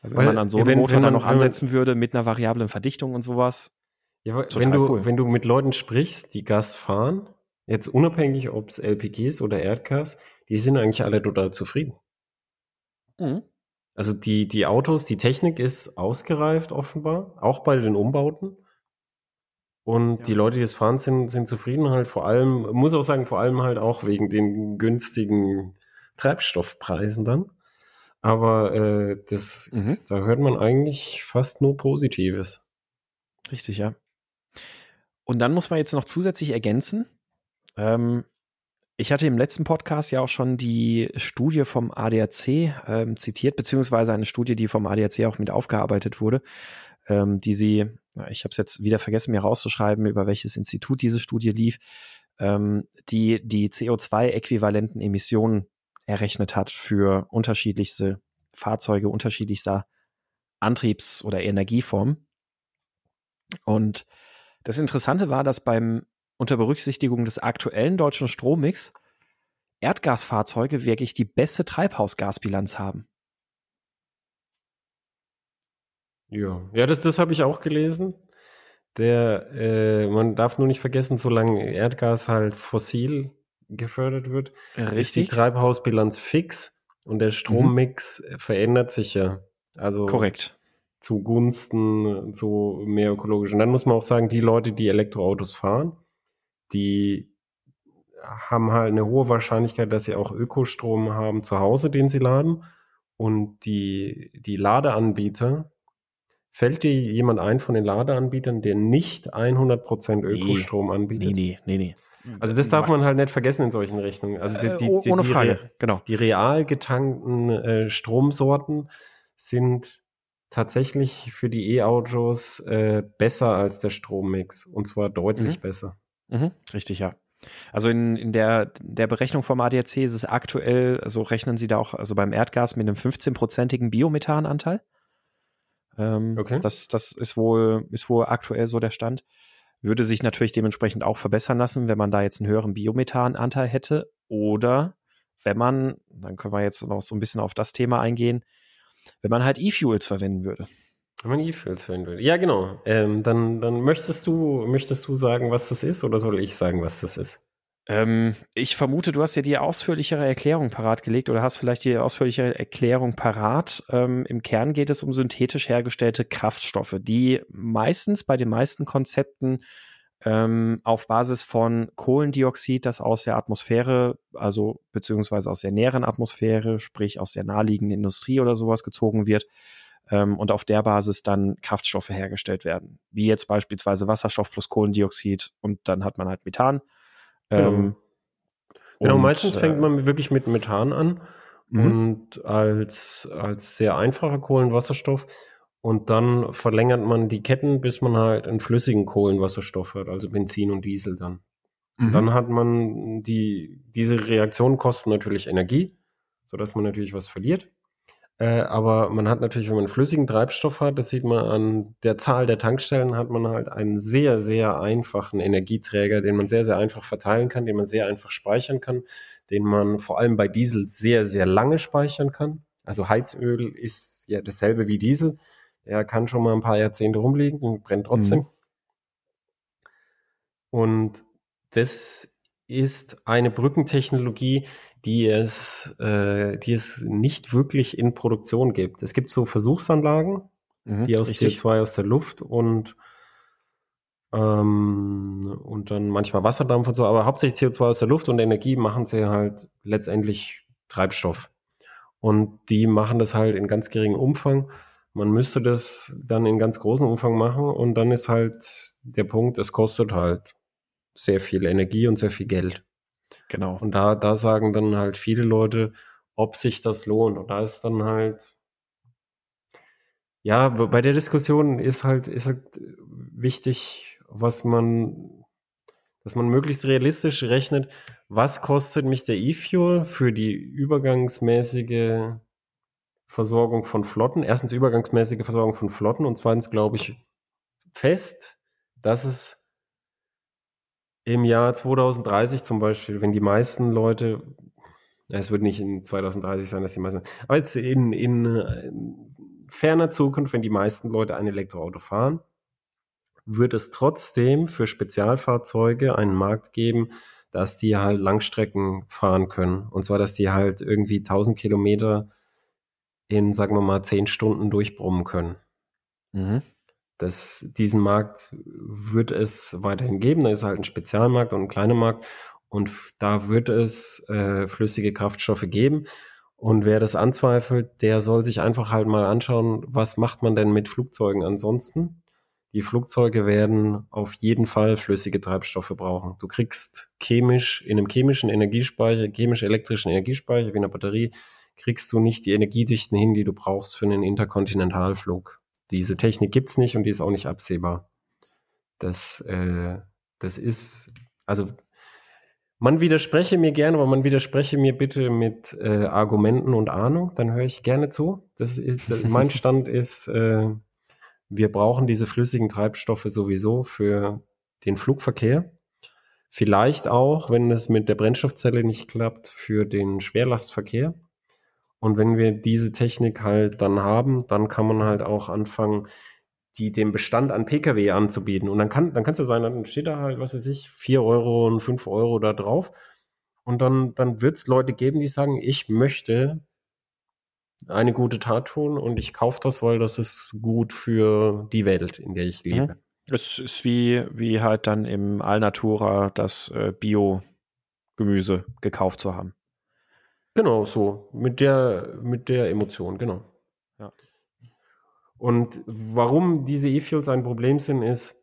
Speaker 2: Also wenn Weil, man an so einem Motor dann noch ansetzen würde mit einer variablen Verdichtung und sowas,
Speaker 1: Ja, wenn du, cool. wenn du mit Leuten sprichst, die Gas fahren, jetzt unabhängig, ob es LPG ist oder Erdgas, die sind eigentlich alle total zufrieden. Mhm. Also die, die Autos, die Technik ist ausgereift offenbar, auch bei den Umbauten. Und ja. die Leute, die es fahren, sind, sind zufrieden halt vor allem, muss auch sagen, vor allem halt auch wegen den günstigen Treibstoffpreisen dann. Aber äh, das, mhm. da hört man eigentlich fast nur Positives.
Speaker 2: Richtig, ja. Und dann muss man jetzt noch zusätzlich ergänzen, ähm, ich hatte im letzten Podcast ja auch schon die Studie vom ADAC ähm, zitiert, beziehungsweise eine Studie, die vom ADAC auch mit aufgearbeitet wurde, ähm, die sie, ich habe es jetzt wieder vergessen, mir rauszuschreiben, über welches Institut diese Studie lief, ähm, die die CO2-äquivalenten Emissionen errechnet hat für unterschiedlichste Fahrzeuge unterschiedlichster Antriebs- oder Energieformen. Und das Interessante war, dass beim unter Berücksichtigung des aktuellen deutschen Strommix Erdgasfahrzeuge wirklich die beste Treibhausgasbilanz haben.
Speaker 1: Ja, ja, das, das habe ich auch gelesen. Der, äh, man darf nur nicht vergessen, solange Erdgas halt fossil gefördert wird, Richtig. ist die Treibhausbilanz fix und der Strommix mhm. verändert sich ja. Also
Speaker 2: korrekt
Speaker 1: zugunsten zu mehr ökologisch. Und dann muss man auch sagen, die Leute, die Elektroautos fahren, die haben halt eine hohe Wahrscheinlichkeit, dass sie auch Ökostrom haben zu Hause, den sie laden. Und die, die Ladeanbieter, fällt dir jemand ein von den Ladeanbietern, der nicht 100% Ökostrom nee, anbietet?
Speaker 2: Nee, nee, nee, nee.
Speaker 1: Also das darf man halt nicht vergessen in solchen Rechnungen. Also die, die,
Speaker 2: die, Ohne Frage,
Speaker 1: die, genau. Die real getankten äh, Stromsorten sind tatsächlich für die E-Autos äh, besser als der Strommix. Und zwar deutlich mhm. besser.
Speaker 2: Mhm, richtig, ja. Also in, in der, der Berechnung vom ADAC ist es aktuell, also rechnen Sie da auch, also beim Erdgas mit einem 15-prozentigen Biomethananteil. Ähm, okay. Das, das ist wohl, ist wohl aktuell so der Stand. Würde sich natürlich dementsprechend auch verbessern lassen, wenn man da jetzt einen höheren Biomethananteil hätte. Oder wenn man, dann können wir jetzt noch so ein bisschen auf das Thema eingehen, wenn man halt E-Fuels verwenden würde.
Speaker 1: Wenn man E-Fuels verwenden würde. Ja, genau. Ähm, dann, dann möchtest du, möchtest du sagen, was das ist, oder soll ich sagen, was das ist?
Speaker 2: Ähm, ich vermute, du hast ja die ausführlichere Erklärung parat gelegt oder hast vielleicht die ausführlichere Erklärung parat. Ähm, Im Kern geht es um synthetisch hergestellte Kraftstoffe, die meistens bei den meisten Konzepten ähm, auf Basis von Kohlendioxid, das aus der Atmosphäre, also beziehungsweise aus der näheren Atmosphäre, sprich aus der naheliegenden Industrie oder sowas gezogen wird, ähm, und auf der Basis dann Kraftstoffe hergestellt werden. Wie jetzt beispielsweise Wasserstoff plus Kohlendioxid und dann hat man halt Methan.
Speaker 1: Genau, ähm, genau meistens äh, fängt man wirklich mit Methan an mhm. und als, als sehr einfacher Kohlenwasserstoff. Und dann verlängert man die Ketten, bis man halt einen flüssigen Kohlenwasserstoff hat, also Benzin und Diesel dann. Mhm. Dann hat man die, diese Reaktion kosten natürlich Energie, sodass man natürlich was verliert. Äh, aber man hat natürlich, wenn man flüssigen Treibstoff hat, das sieht man an der Zahl der Tankstellen, hat man halt einen sehr, sehr einfachen Energieträger, den man sehr, sehr einfach verteilen kann, den man sehr einfach speichern kann, den man vor allem bei Diesel sehr, sehr lange speichern kann. Also Heizöl ist ja dasselbe wie Diesel. Er kann schon mal ein paar Jahrzehnte rumliegen und brennt trotzdem. Mhm. Und das ist eine Brückentechnologie, die es, äh, die es nicht wirklich in Produktion gibt. Es gibt so Versuchsanlagen, mhm, die aus richtig. CO2 aus der Luft und ähm, und dann manchmal Wasserdampf und so, aber hauptsächlich CO2 aus der Luft und Energie machen sie halt letztendlich Treibstoff. Und die machen das halt in ganz geringem Umfang. Man müsste das dann in ganz großem Umfang machen und dann ist halt der Punkt, es kostet halt sehr viel Energie und sehr viel Geld.
Speaker 2: Genau.
Speaker 1: Und da, da sagen dann halt viele Leute, ob sich das lohnt. Und da ist dann halt, ja, bei der Diskussion ist halt, ist halt wichtig, was man, dass man möglichst realistisch rechnet, was kostet mich der E-Fuel für die übergangsmäßige Versorgung von Flotten. Erstens übergangsmäßige Versorgung von Flotten und zweitens glaube ich fest, dass es im Jahr 2030 zum Beispiel, wenn die meisten Leute, es wird nicht in 2030 sein, dass die meisten, aber jetzt in, in, in ferner Zukunft, wenn die meisten Leute ein Elektroauto fahren, wird es trotzdem für Spezialfahrzeuge einen Markt geben, dass die halt Langstrecken fahren können. Und zwar, dass die halt irgendwie 1000 Kilometer in, sagen wir mal, 10 Stunden durchbrummen können. Mhm. Das, diesen Markt wird es weiterhin geben. Da ist halt ein Spezialmarkt und ein kleiner Markt. Und da wird es äh, flüssige Kraftstoffe geben. Und wer das anzweifelt, der soll sich einfach halt mal anschauen, was macht man denn mit Flugzeugen ansonsten? Die Flugzeuge werden auf jeden Fall flüssige Treibstoffe brauchen. Du kriegst chemisch, in einem chemischen Energiespeicher, chemisch-elektrischen Energiespeicher wie einer Batterie, kriegst du nicht die Energiedichten hin, die du brauchst für einen Interkontinentalflug. Diese Technik gibt's nicht und die ist auch nicht absehbar. Das, äh, das ist, also man widerspreche mir gerne, aber man widerspreche mir bitte mit äh, Argumenten und Ahnung, dann höre ich gerne zu. Das ist, mein Stand ist, äh, wir brauchen diese flüssigen Treibstoffe sowieso für den Flugverkehr. Vielleicht auch, wenn es mit der Brennstoffzelle nicht klappt, für den Schwerlastverkehr. Und wenn wir diese Technik halt dann haben, dann kann man halt auch anfangen, die dem Bestand an Pkw anzubieten. Und dann kann, dann kannst du sagen, dann steht da halt, was weiß ich, vier Euro und fünf Euro da drauf. Und dann, dann wird es Leute geben, die sagen, ich möchte eine gute Tat tun und ich kaufe das, weil das ist gut für die Welt, in der ich mhm. lebe.
Speaker 2: Es ist wie, wie halt dann im Alnatura das äh, Bio-Gemüse gekauft zu haben.
Speaker 1: Genau, so. Mit der, mit der Emotion, genau. Ja. Und warum diese E-Fuels ein Problem sind, ist,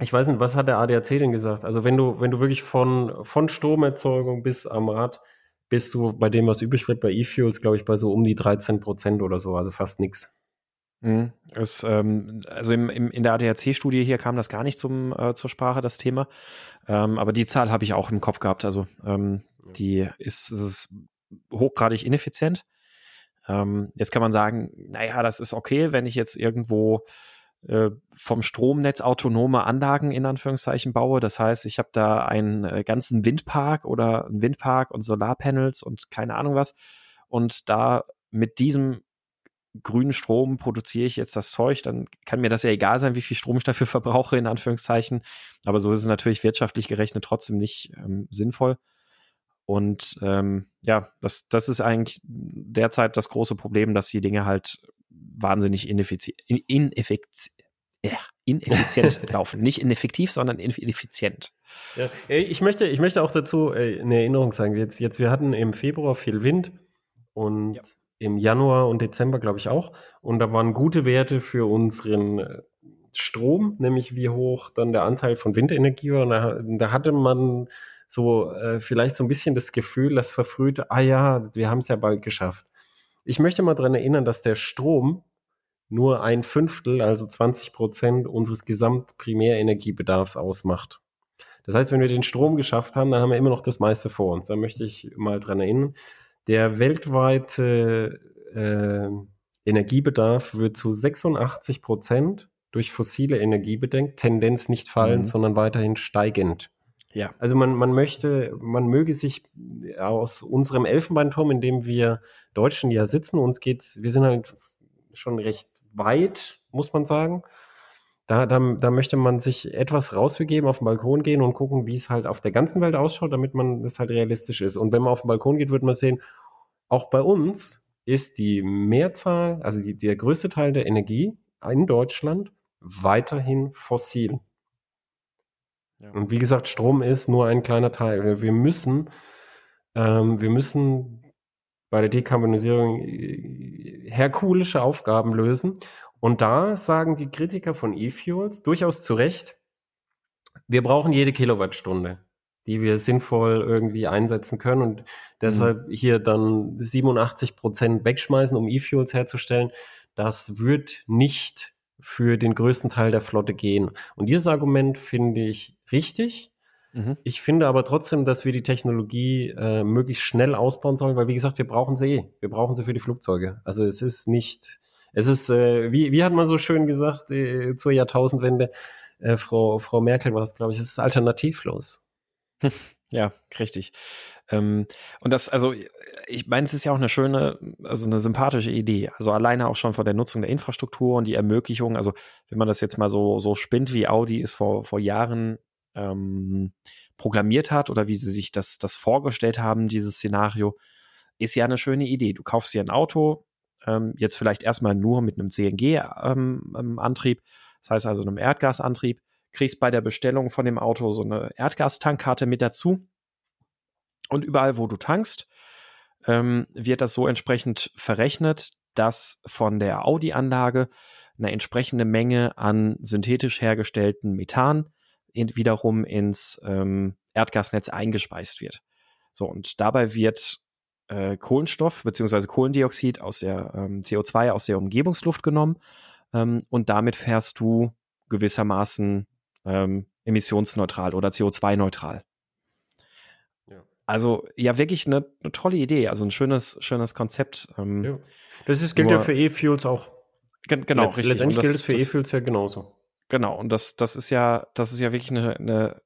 Speaker 1: ich weiß nicht, was hat der ADAC denn gesagt? Also wenn du, wenn du wirklich von, von Stromerzeugung bis am Rad, bist du bei dem, was übrig bleibt, bei E-Fuels, glaube ich, bei so um die 13 Prozent oder so, also fast nichts.
Speaker 2: Mhm. Es, ähm, also im, im, in der ADAC-Studie hier kam das gar nicht zum, äh, zur Sprache, das Thema. Ähm, aber die Zahl habe ich auch im Kopf gehabt. Also ähm, die ist, ist hochgradig ineffizient. Ähm, jetzt kann man sagen, naja, das ist okay, wenn ich jetzt irgendwo äh, vom Stromnetz autonome Anlagen in Anführungszeichen baue. Das heißt, ich habe da einen äh, ganzen Windpark oder einen Windpark und Solarpanels und keine Ahnung was. Und da mit diesem grünen Strom produziere ich jetzt das Zeug, dann kann mir das ja egal sein, wie viel Strom ich dafür verbrauche, in Anführungszeichen. Aber so ist es natürlich wirtschaftlich gerechnet trotzdem nicht ähm, sinnvoll. Und ähm, ja, das, das ist eigentlich derzeit das große Problem, dass die Dinge halt wahnsinnig ineffizient, ineffizient, ja, ineffizient laufen. Nicht ineffektiv, sondern ineffizient.
Speaker 1: Ja, ich möchte, ich möchte auch dazu äh, eine Erinnerung sagen. Jetzt, jetzt, wir hatten im Februar viel Wind und ja. im Januar und Dezember, glaube ich, auch. Und da waren gute Werte für unseren äh, Strom, nämlich wie hoch dann der Anteil von Windenergie war. Und da, da hatte man so äh, vielleicht so ein bisschen das Gefühl, das verfrühte, ah ja, wir haben es ja bald geschafft. Ich möchte mal daran erinnern, dass der Strom nur ein Fünftel, also 20 Prozent unseres Gesamtprimärenergiebedarfs ausmacht. Das heißt, wenn wir den Strom geschafft haben, dann haben wir immer noch das meiste vor uns. Da möchte ich mal dran erinnern. Der weltweite äh, Energiebedarf wird zu 86 Prozent durch fossile Energie bedenkt, Tendenz nicht fallend, mhm. sondern weiterhin steigend. Ja. Also man, man möchte, man möge sich aus unserem Elfenbeinturm, in dem wir Deutschen ja sitzen, uns geht's, wir sind halt schon recht weit, muss man sagen. Da, da, da möchte man sich etwas rausbegeben, auf den Balkon gehen und gucken, wie es halt auf der ganzen Welt ausschaut, damit man das halt realistisch ist. Und wenn man auf den Balkon geht, wird man sehen, auch bei uns ist die Mehrzahl, also die, der größte Teil der Energie in Deutschland weiterhin fossil. Ja. Und wie gesagt, Strom ist nur ein kleiner Teil. Wir müssen, ähm, wir müssen bei der Dekarbonisierung äh, herkulische Aufgaben lösen. Und da sagen die Kritiker von E-Fuels durchaus zu Recht, wir brauchen jede Kilowattstunde, die wir sinnvoll irgendwie einsetzen können und deshalb mhm. hier dann 87 Prozent wegschmeißen, um E-Fuels herzustellen. Das wird nicht für den größten Teil der Flotte gehen. Und dieses Argument finde ich richtig. Mhm. Ich finde aber trotzdem, dass wir die Technologie äh, möglichst schnell ausbauen sollen, weil wie gesagt, wir brauchen sie eh. Wir brauchen sie für die Flugzeuge. Also es ist nicht, es ist, äh, wie, wie hat man so schön gesagt äh, zur Jahrtausendwende, äh, Frau, Frau Merkel war das, glaube ich, es ist alternativlos.
Speaker 2: Ja, richtig. Ähm, und das, also ich meine, es ist ja auch eine schöne, also eine sympathische Idee. Also alleine auch schon von der Nutzung der Infrastruktur und die Ermöglichung. Also wenn man das jetzt mal so so spinnt, wie Audi es vor vor Jahren ähm, programmiert hat oder wie sie sich das das vorgestellt haben, dieses Szenario, ist ja eine schöne Idee. Du kaufst dir ein Auto, ähm, jetzt vielleicht erstmal nur mit einem CNG-Antrieb, ähm, das heißt also einem Erdgasantrieb, kriegst bei der Bestellung von dem Auto so eine Erdgastankkarte mit dazu. Und überall, wo du tankst, ähm, wird das so entsprechend verrechnet, dass von der Audi-Anlage eine entsprechende Menge an synthetisch hergestellten Methan in, wiederum ins ähm, Erdgasnetz eingespeist wird. So, und dabei wird äh, Kohlenstoff bzw. Kohlendioxid aus der ähm, CO2 aus der Umgebungsluft genommen ähm, und damit fährst du gewissermaßen ähm, emissionsneutral oder CO2-neutral. Also ja, wirklich eine, eine, tolle Idee, also ein schönes, schönes Konzept.
Speaker 1: Ähm, ja. Das ist, gilt nur, ja für E-Fuels auch.
Speaker 2: Genau, Letzt, richtig.
Speaker 1: Letztendlich das, gilt es für E-Fuels ja genauso.
Speaker 2: Genau, und das, das ist ja, das ist ja wirklich eine, eine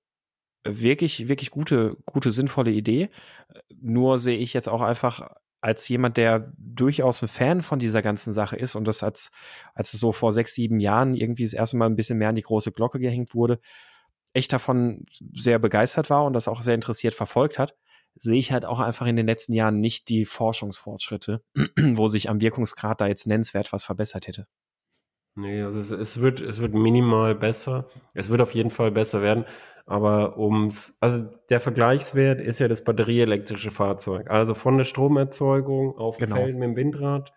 Speaker 2: wirklich, wirklich gute, gute, sinnvolle Idee. Nur sehe ich jetzt auch einfach als jemand, der durchaus ein Fan von dieser ganzen Sache ist und das als, als es so vor sechs, sieben Jahren irgendwie das erste Mal ein bisschen mehr an die große Glocke gehängt wurde, echt davon sehr begeistert war und das auch sehr interessiert verfolgt hat, sehe ich halt auch einfach in den letzten Jahren nicht die Forschungsfortschritte, wo sich am Wirkungsgrad da jetzt nennenswert was verbessert hätte.
Speaker 1: Nee, also es, es, wird, es wird minimal besser. Es wird auf jeden Fall besser werden. Aber ums, also der Vergleichswert ist ja das batterieelektrische Fahrzeug. Also von der Stromerzeugung auf genau. Feld mit dem Windrad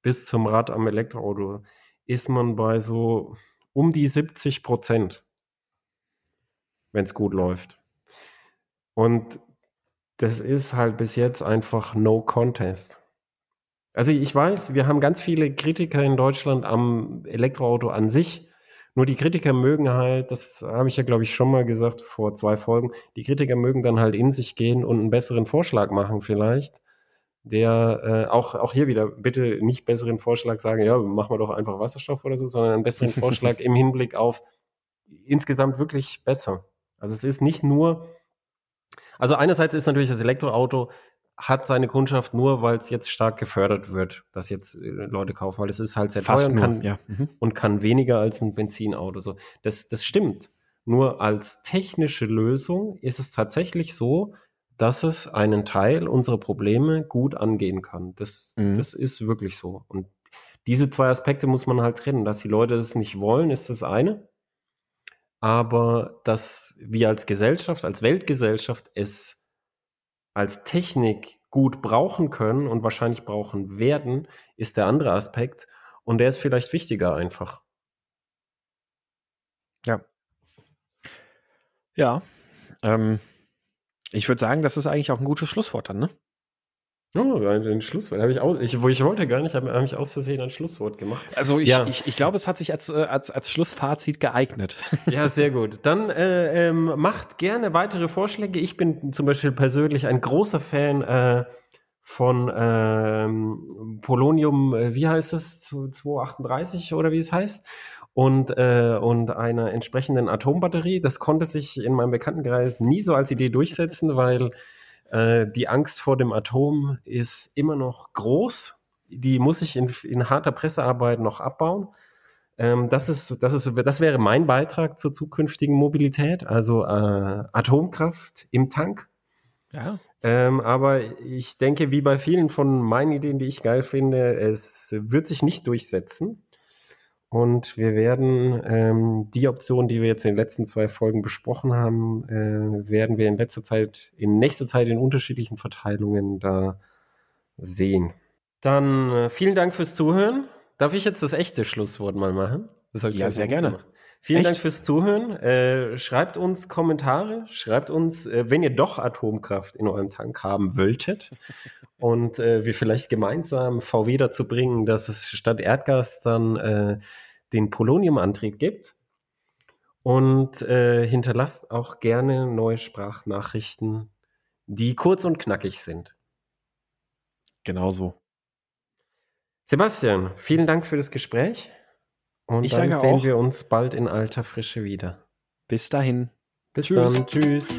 Speaker 1: bis zum Rad am Elektroauto ist man bei so um die 70 Prozent, wenn es gut läuft. Und das ist halt bis jetzt einfach no contest. Also ich weiß, wir haben ganz viele Kritiker in Deutschland am Elektroauto an sich. Nur die Kritiker mögen halt, das habe ich ja, glaube ich, schon mal gesagt vor zwei Folgen, die Kritiker mögen dann halt in sich gehen und einen besseren Vorschlag machen vielleicht. Der äh, auch, auch hier wieder bitte nicht besseren Vorschlag sagen, ja, machen wir doch einfach Wasserstoff oder so, sondern einen besseren Vorschlag im Hinblick auf insgesamt wirklich besser. Also es ist nicht nur, also einerseits ist natürlich das Elektroauto hat seine Kundschaft nur, weil es jetzt stark gefördert wird, dass jetzt äh, Leute kaufen, weil es ist halt sehr Fast teuer und kann, ja. mhm. und kann weniger als ein Benzinauto. So, das, das stimmt. Nur als technische Lösung ist es tatsächlich so, dass es einen Teil unserer Probleme gut angehen kann. Das, mhm. das ist wirklich so. Und diese zwei Aspekte muss man halt trennen. Dass die Leute das nicht wollen, ist das eine. Aber dass wir als Gesellschaft, als Weltgesellschaft es als Technik gut brauchen können und wahrscheinlich brauchen werden, ist der andere Aspekt. Und der ist vielleicht wichtiger einfach.
Speaker 2: Ja. Ja. Ähm, ich würde sagen, das ist eigentlich auch ein gutes Schlusswort dann, ne?
Speaker 1: Oh, ein Schlusswort. Hab ich, auch, ich, wo ich wollte gar nicht, habe hab ich aus Versehen ein Schlusswort gemacht.
Speaker 2: Also ich, ja. ich, ich glaube, es hat sich als, äh, als, als Schlussfazit geeignet.
Speaker 1: Ja, sehr gut. Dann äh, ähm, macht gerne weitere Vorschläge. Ich bin zum Beispiel persönlich ein großer Fan äh, von ähm, Polonium, äh, wie heißt es, 238 oder wie es heißt und, äh, und einer entsprechenden Atombatterie. Das konnte sich in meinem Bekanntenkreis nie so als Idee durchsetzen, weil äh, die Angst vor dem Atom ist immer noch groß. Die muss ich in, in harter Pressearbeit noch abbauen. Ähm, das, ist, das, ist, das wäre mein Beitrag zur zukünftigen Mobilität, also äh, Atomkraft im Tank. Ja. Ähm, aber ich denke, wie bei vielen von meinen Ideen, die ich geil finde, es wird sich nicht durchsetzen. Und wir werden ähm, die Option, die wir jetzt in den letzten zwei Folgen besprochen haben, äh, werden wir in letzter Zeit, in nächster Zeit in unterschiedlichen Verteilungen da sehen. Dann äh, vielen Dank fürs Zuhören. Darf ich jetzt das echte Schlusswort mal machen?
Speaker 2: Das ich ja, sehr gerne.
Speaker 1: Gemacht. Vielen Echt? Dank fürs Zuhören. Äh, schreibt uns Kommentare, schreibt uns, äh, wenn ihr doch Atomkraft in eurem Tank haben wolltet und äh, wir vielleicht gemeinsam VW dazu bringen, dass es statt Erdgas dann äh, den Poloniumantrieb gibt. Und äh, hinterlasst auch gerne neue Sprachnachrichten, die kurz und knackig sind.
Speaker 2: Genauso.
Speaker 1: Sebastian, vielen Dank für das Gespräch. Und ich dann sehen auch. wir uns bald in alter Frische wieder.
Speaker 2: Bis dahin.
Speaker 1: Bis Tschüss. dann. Tschüss.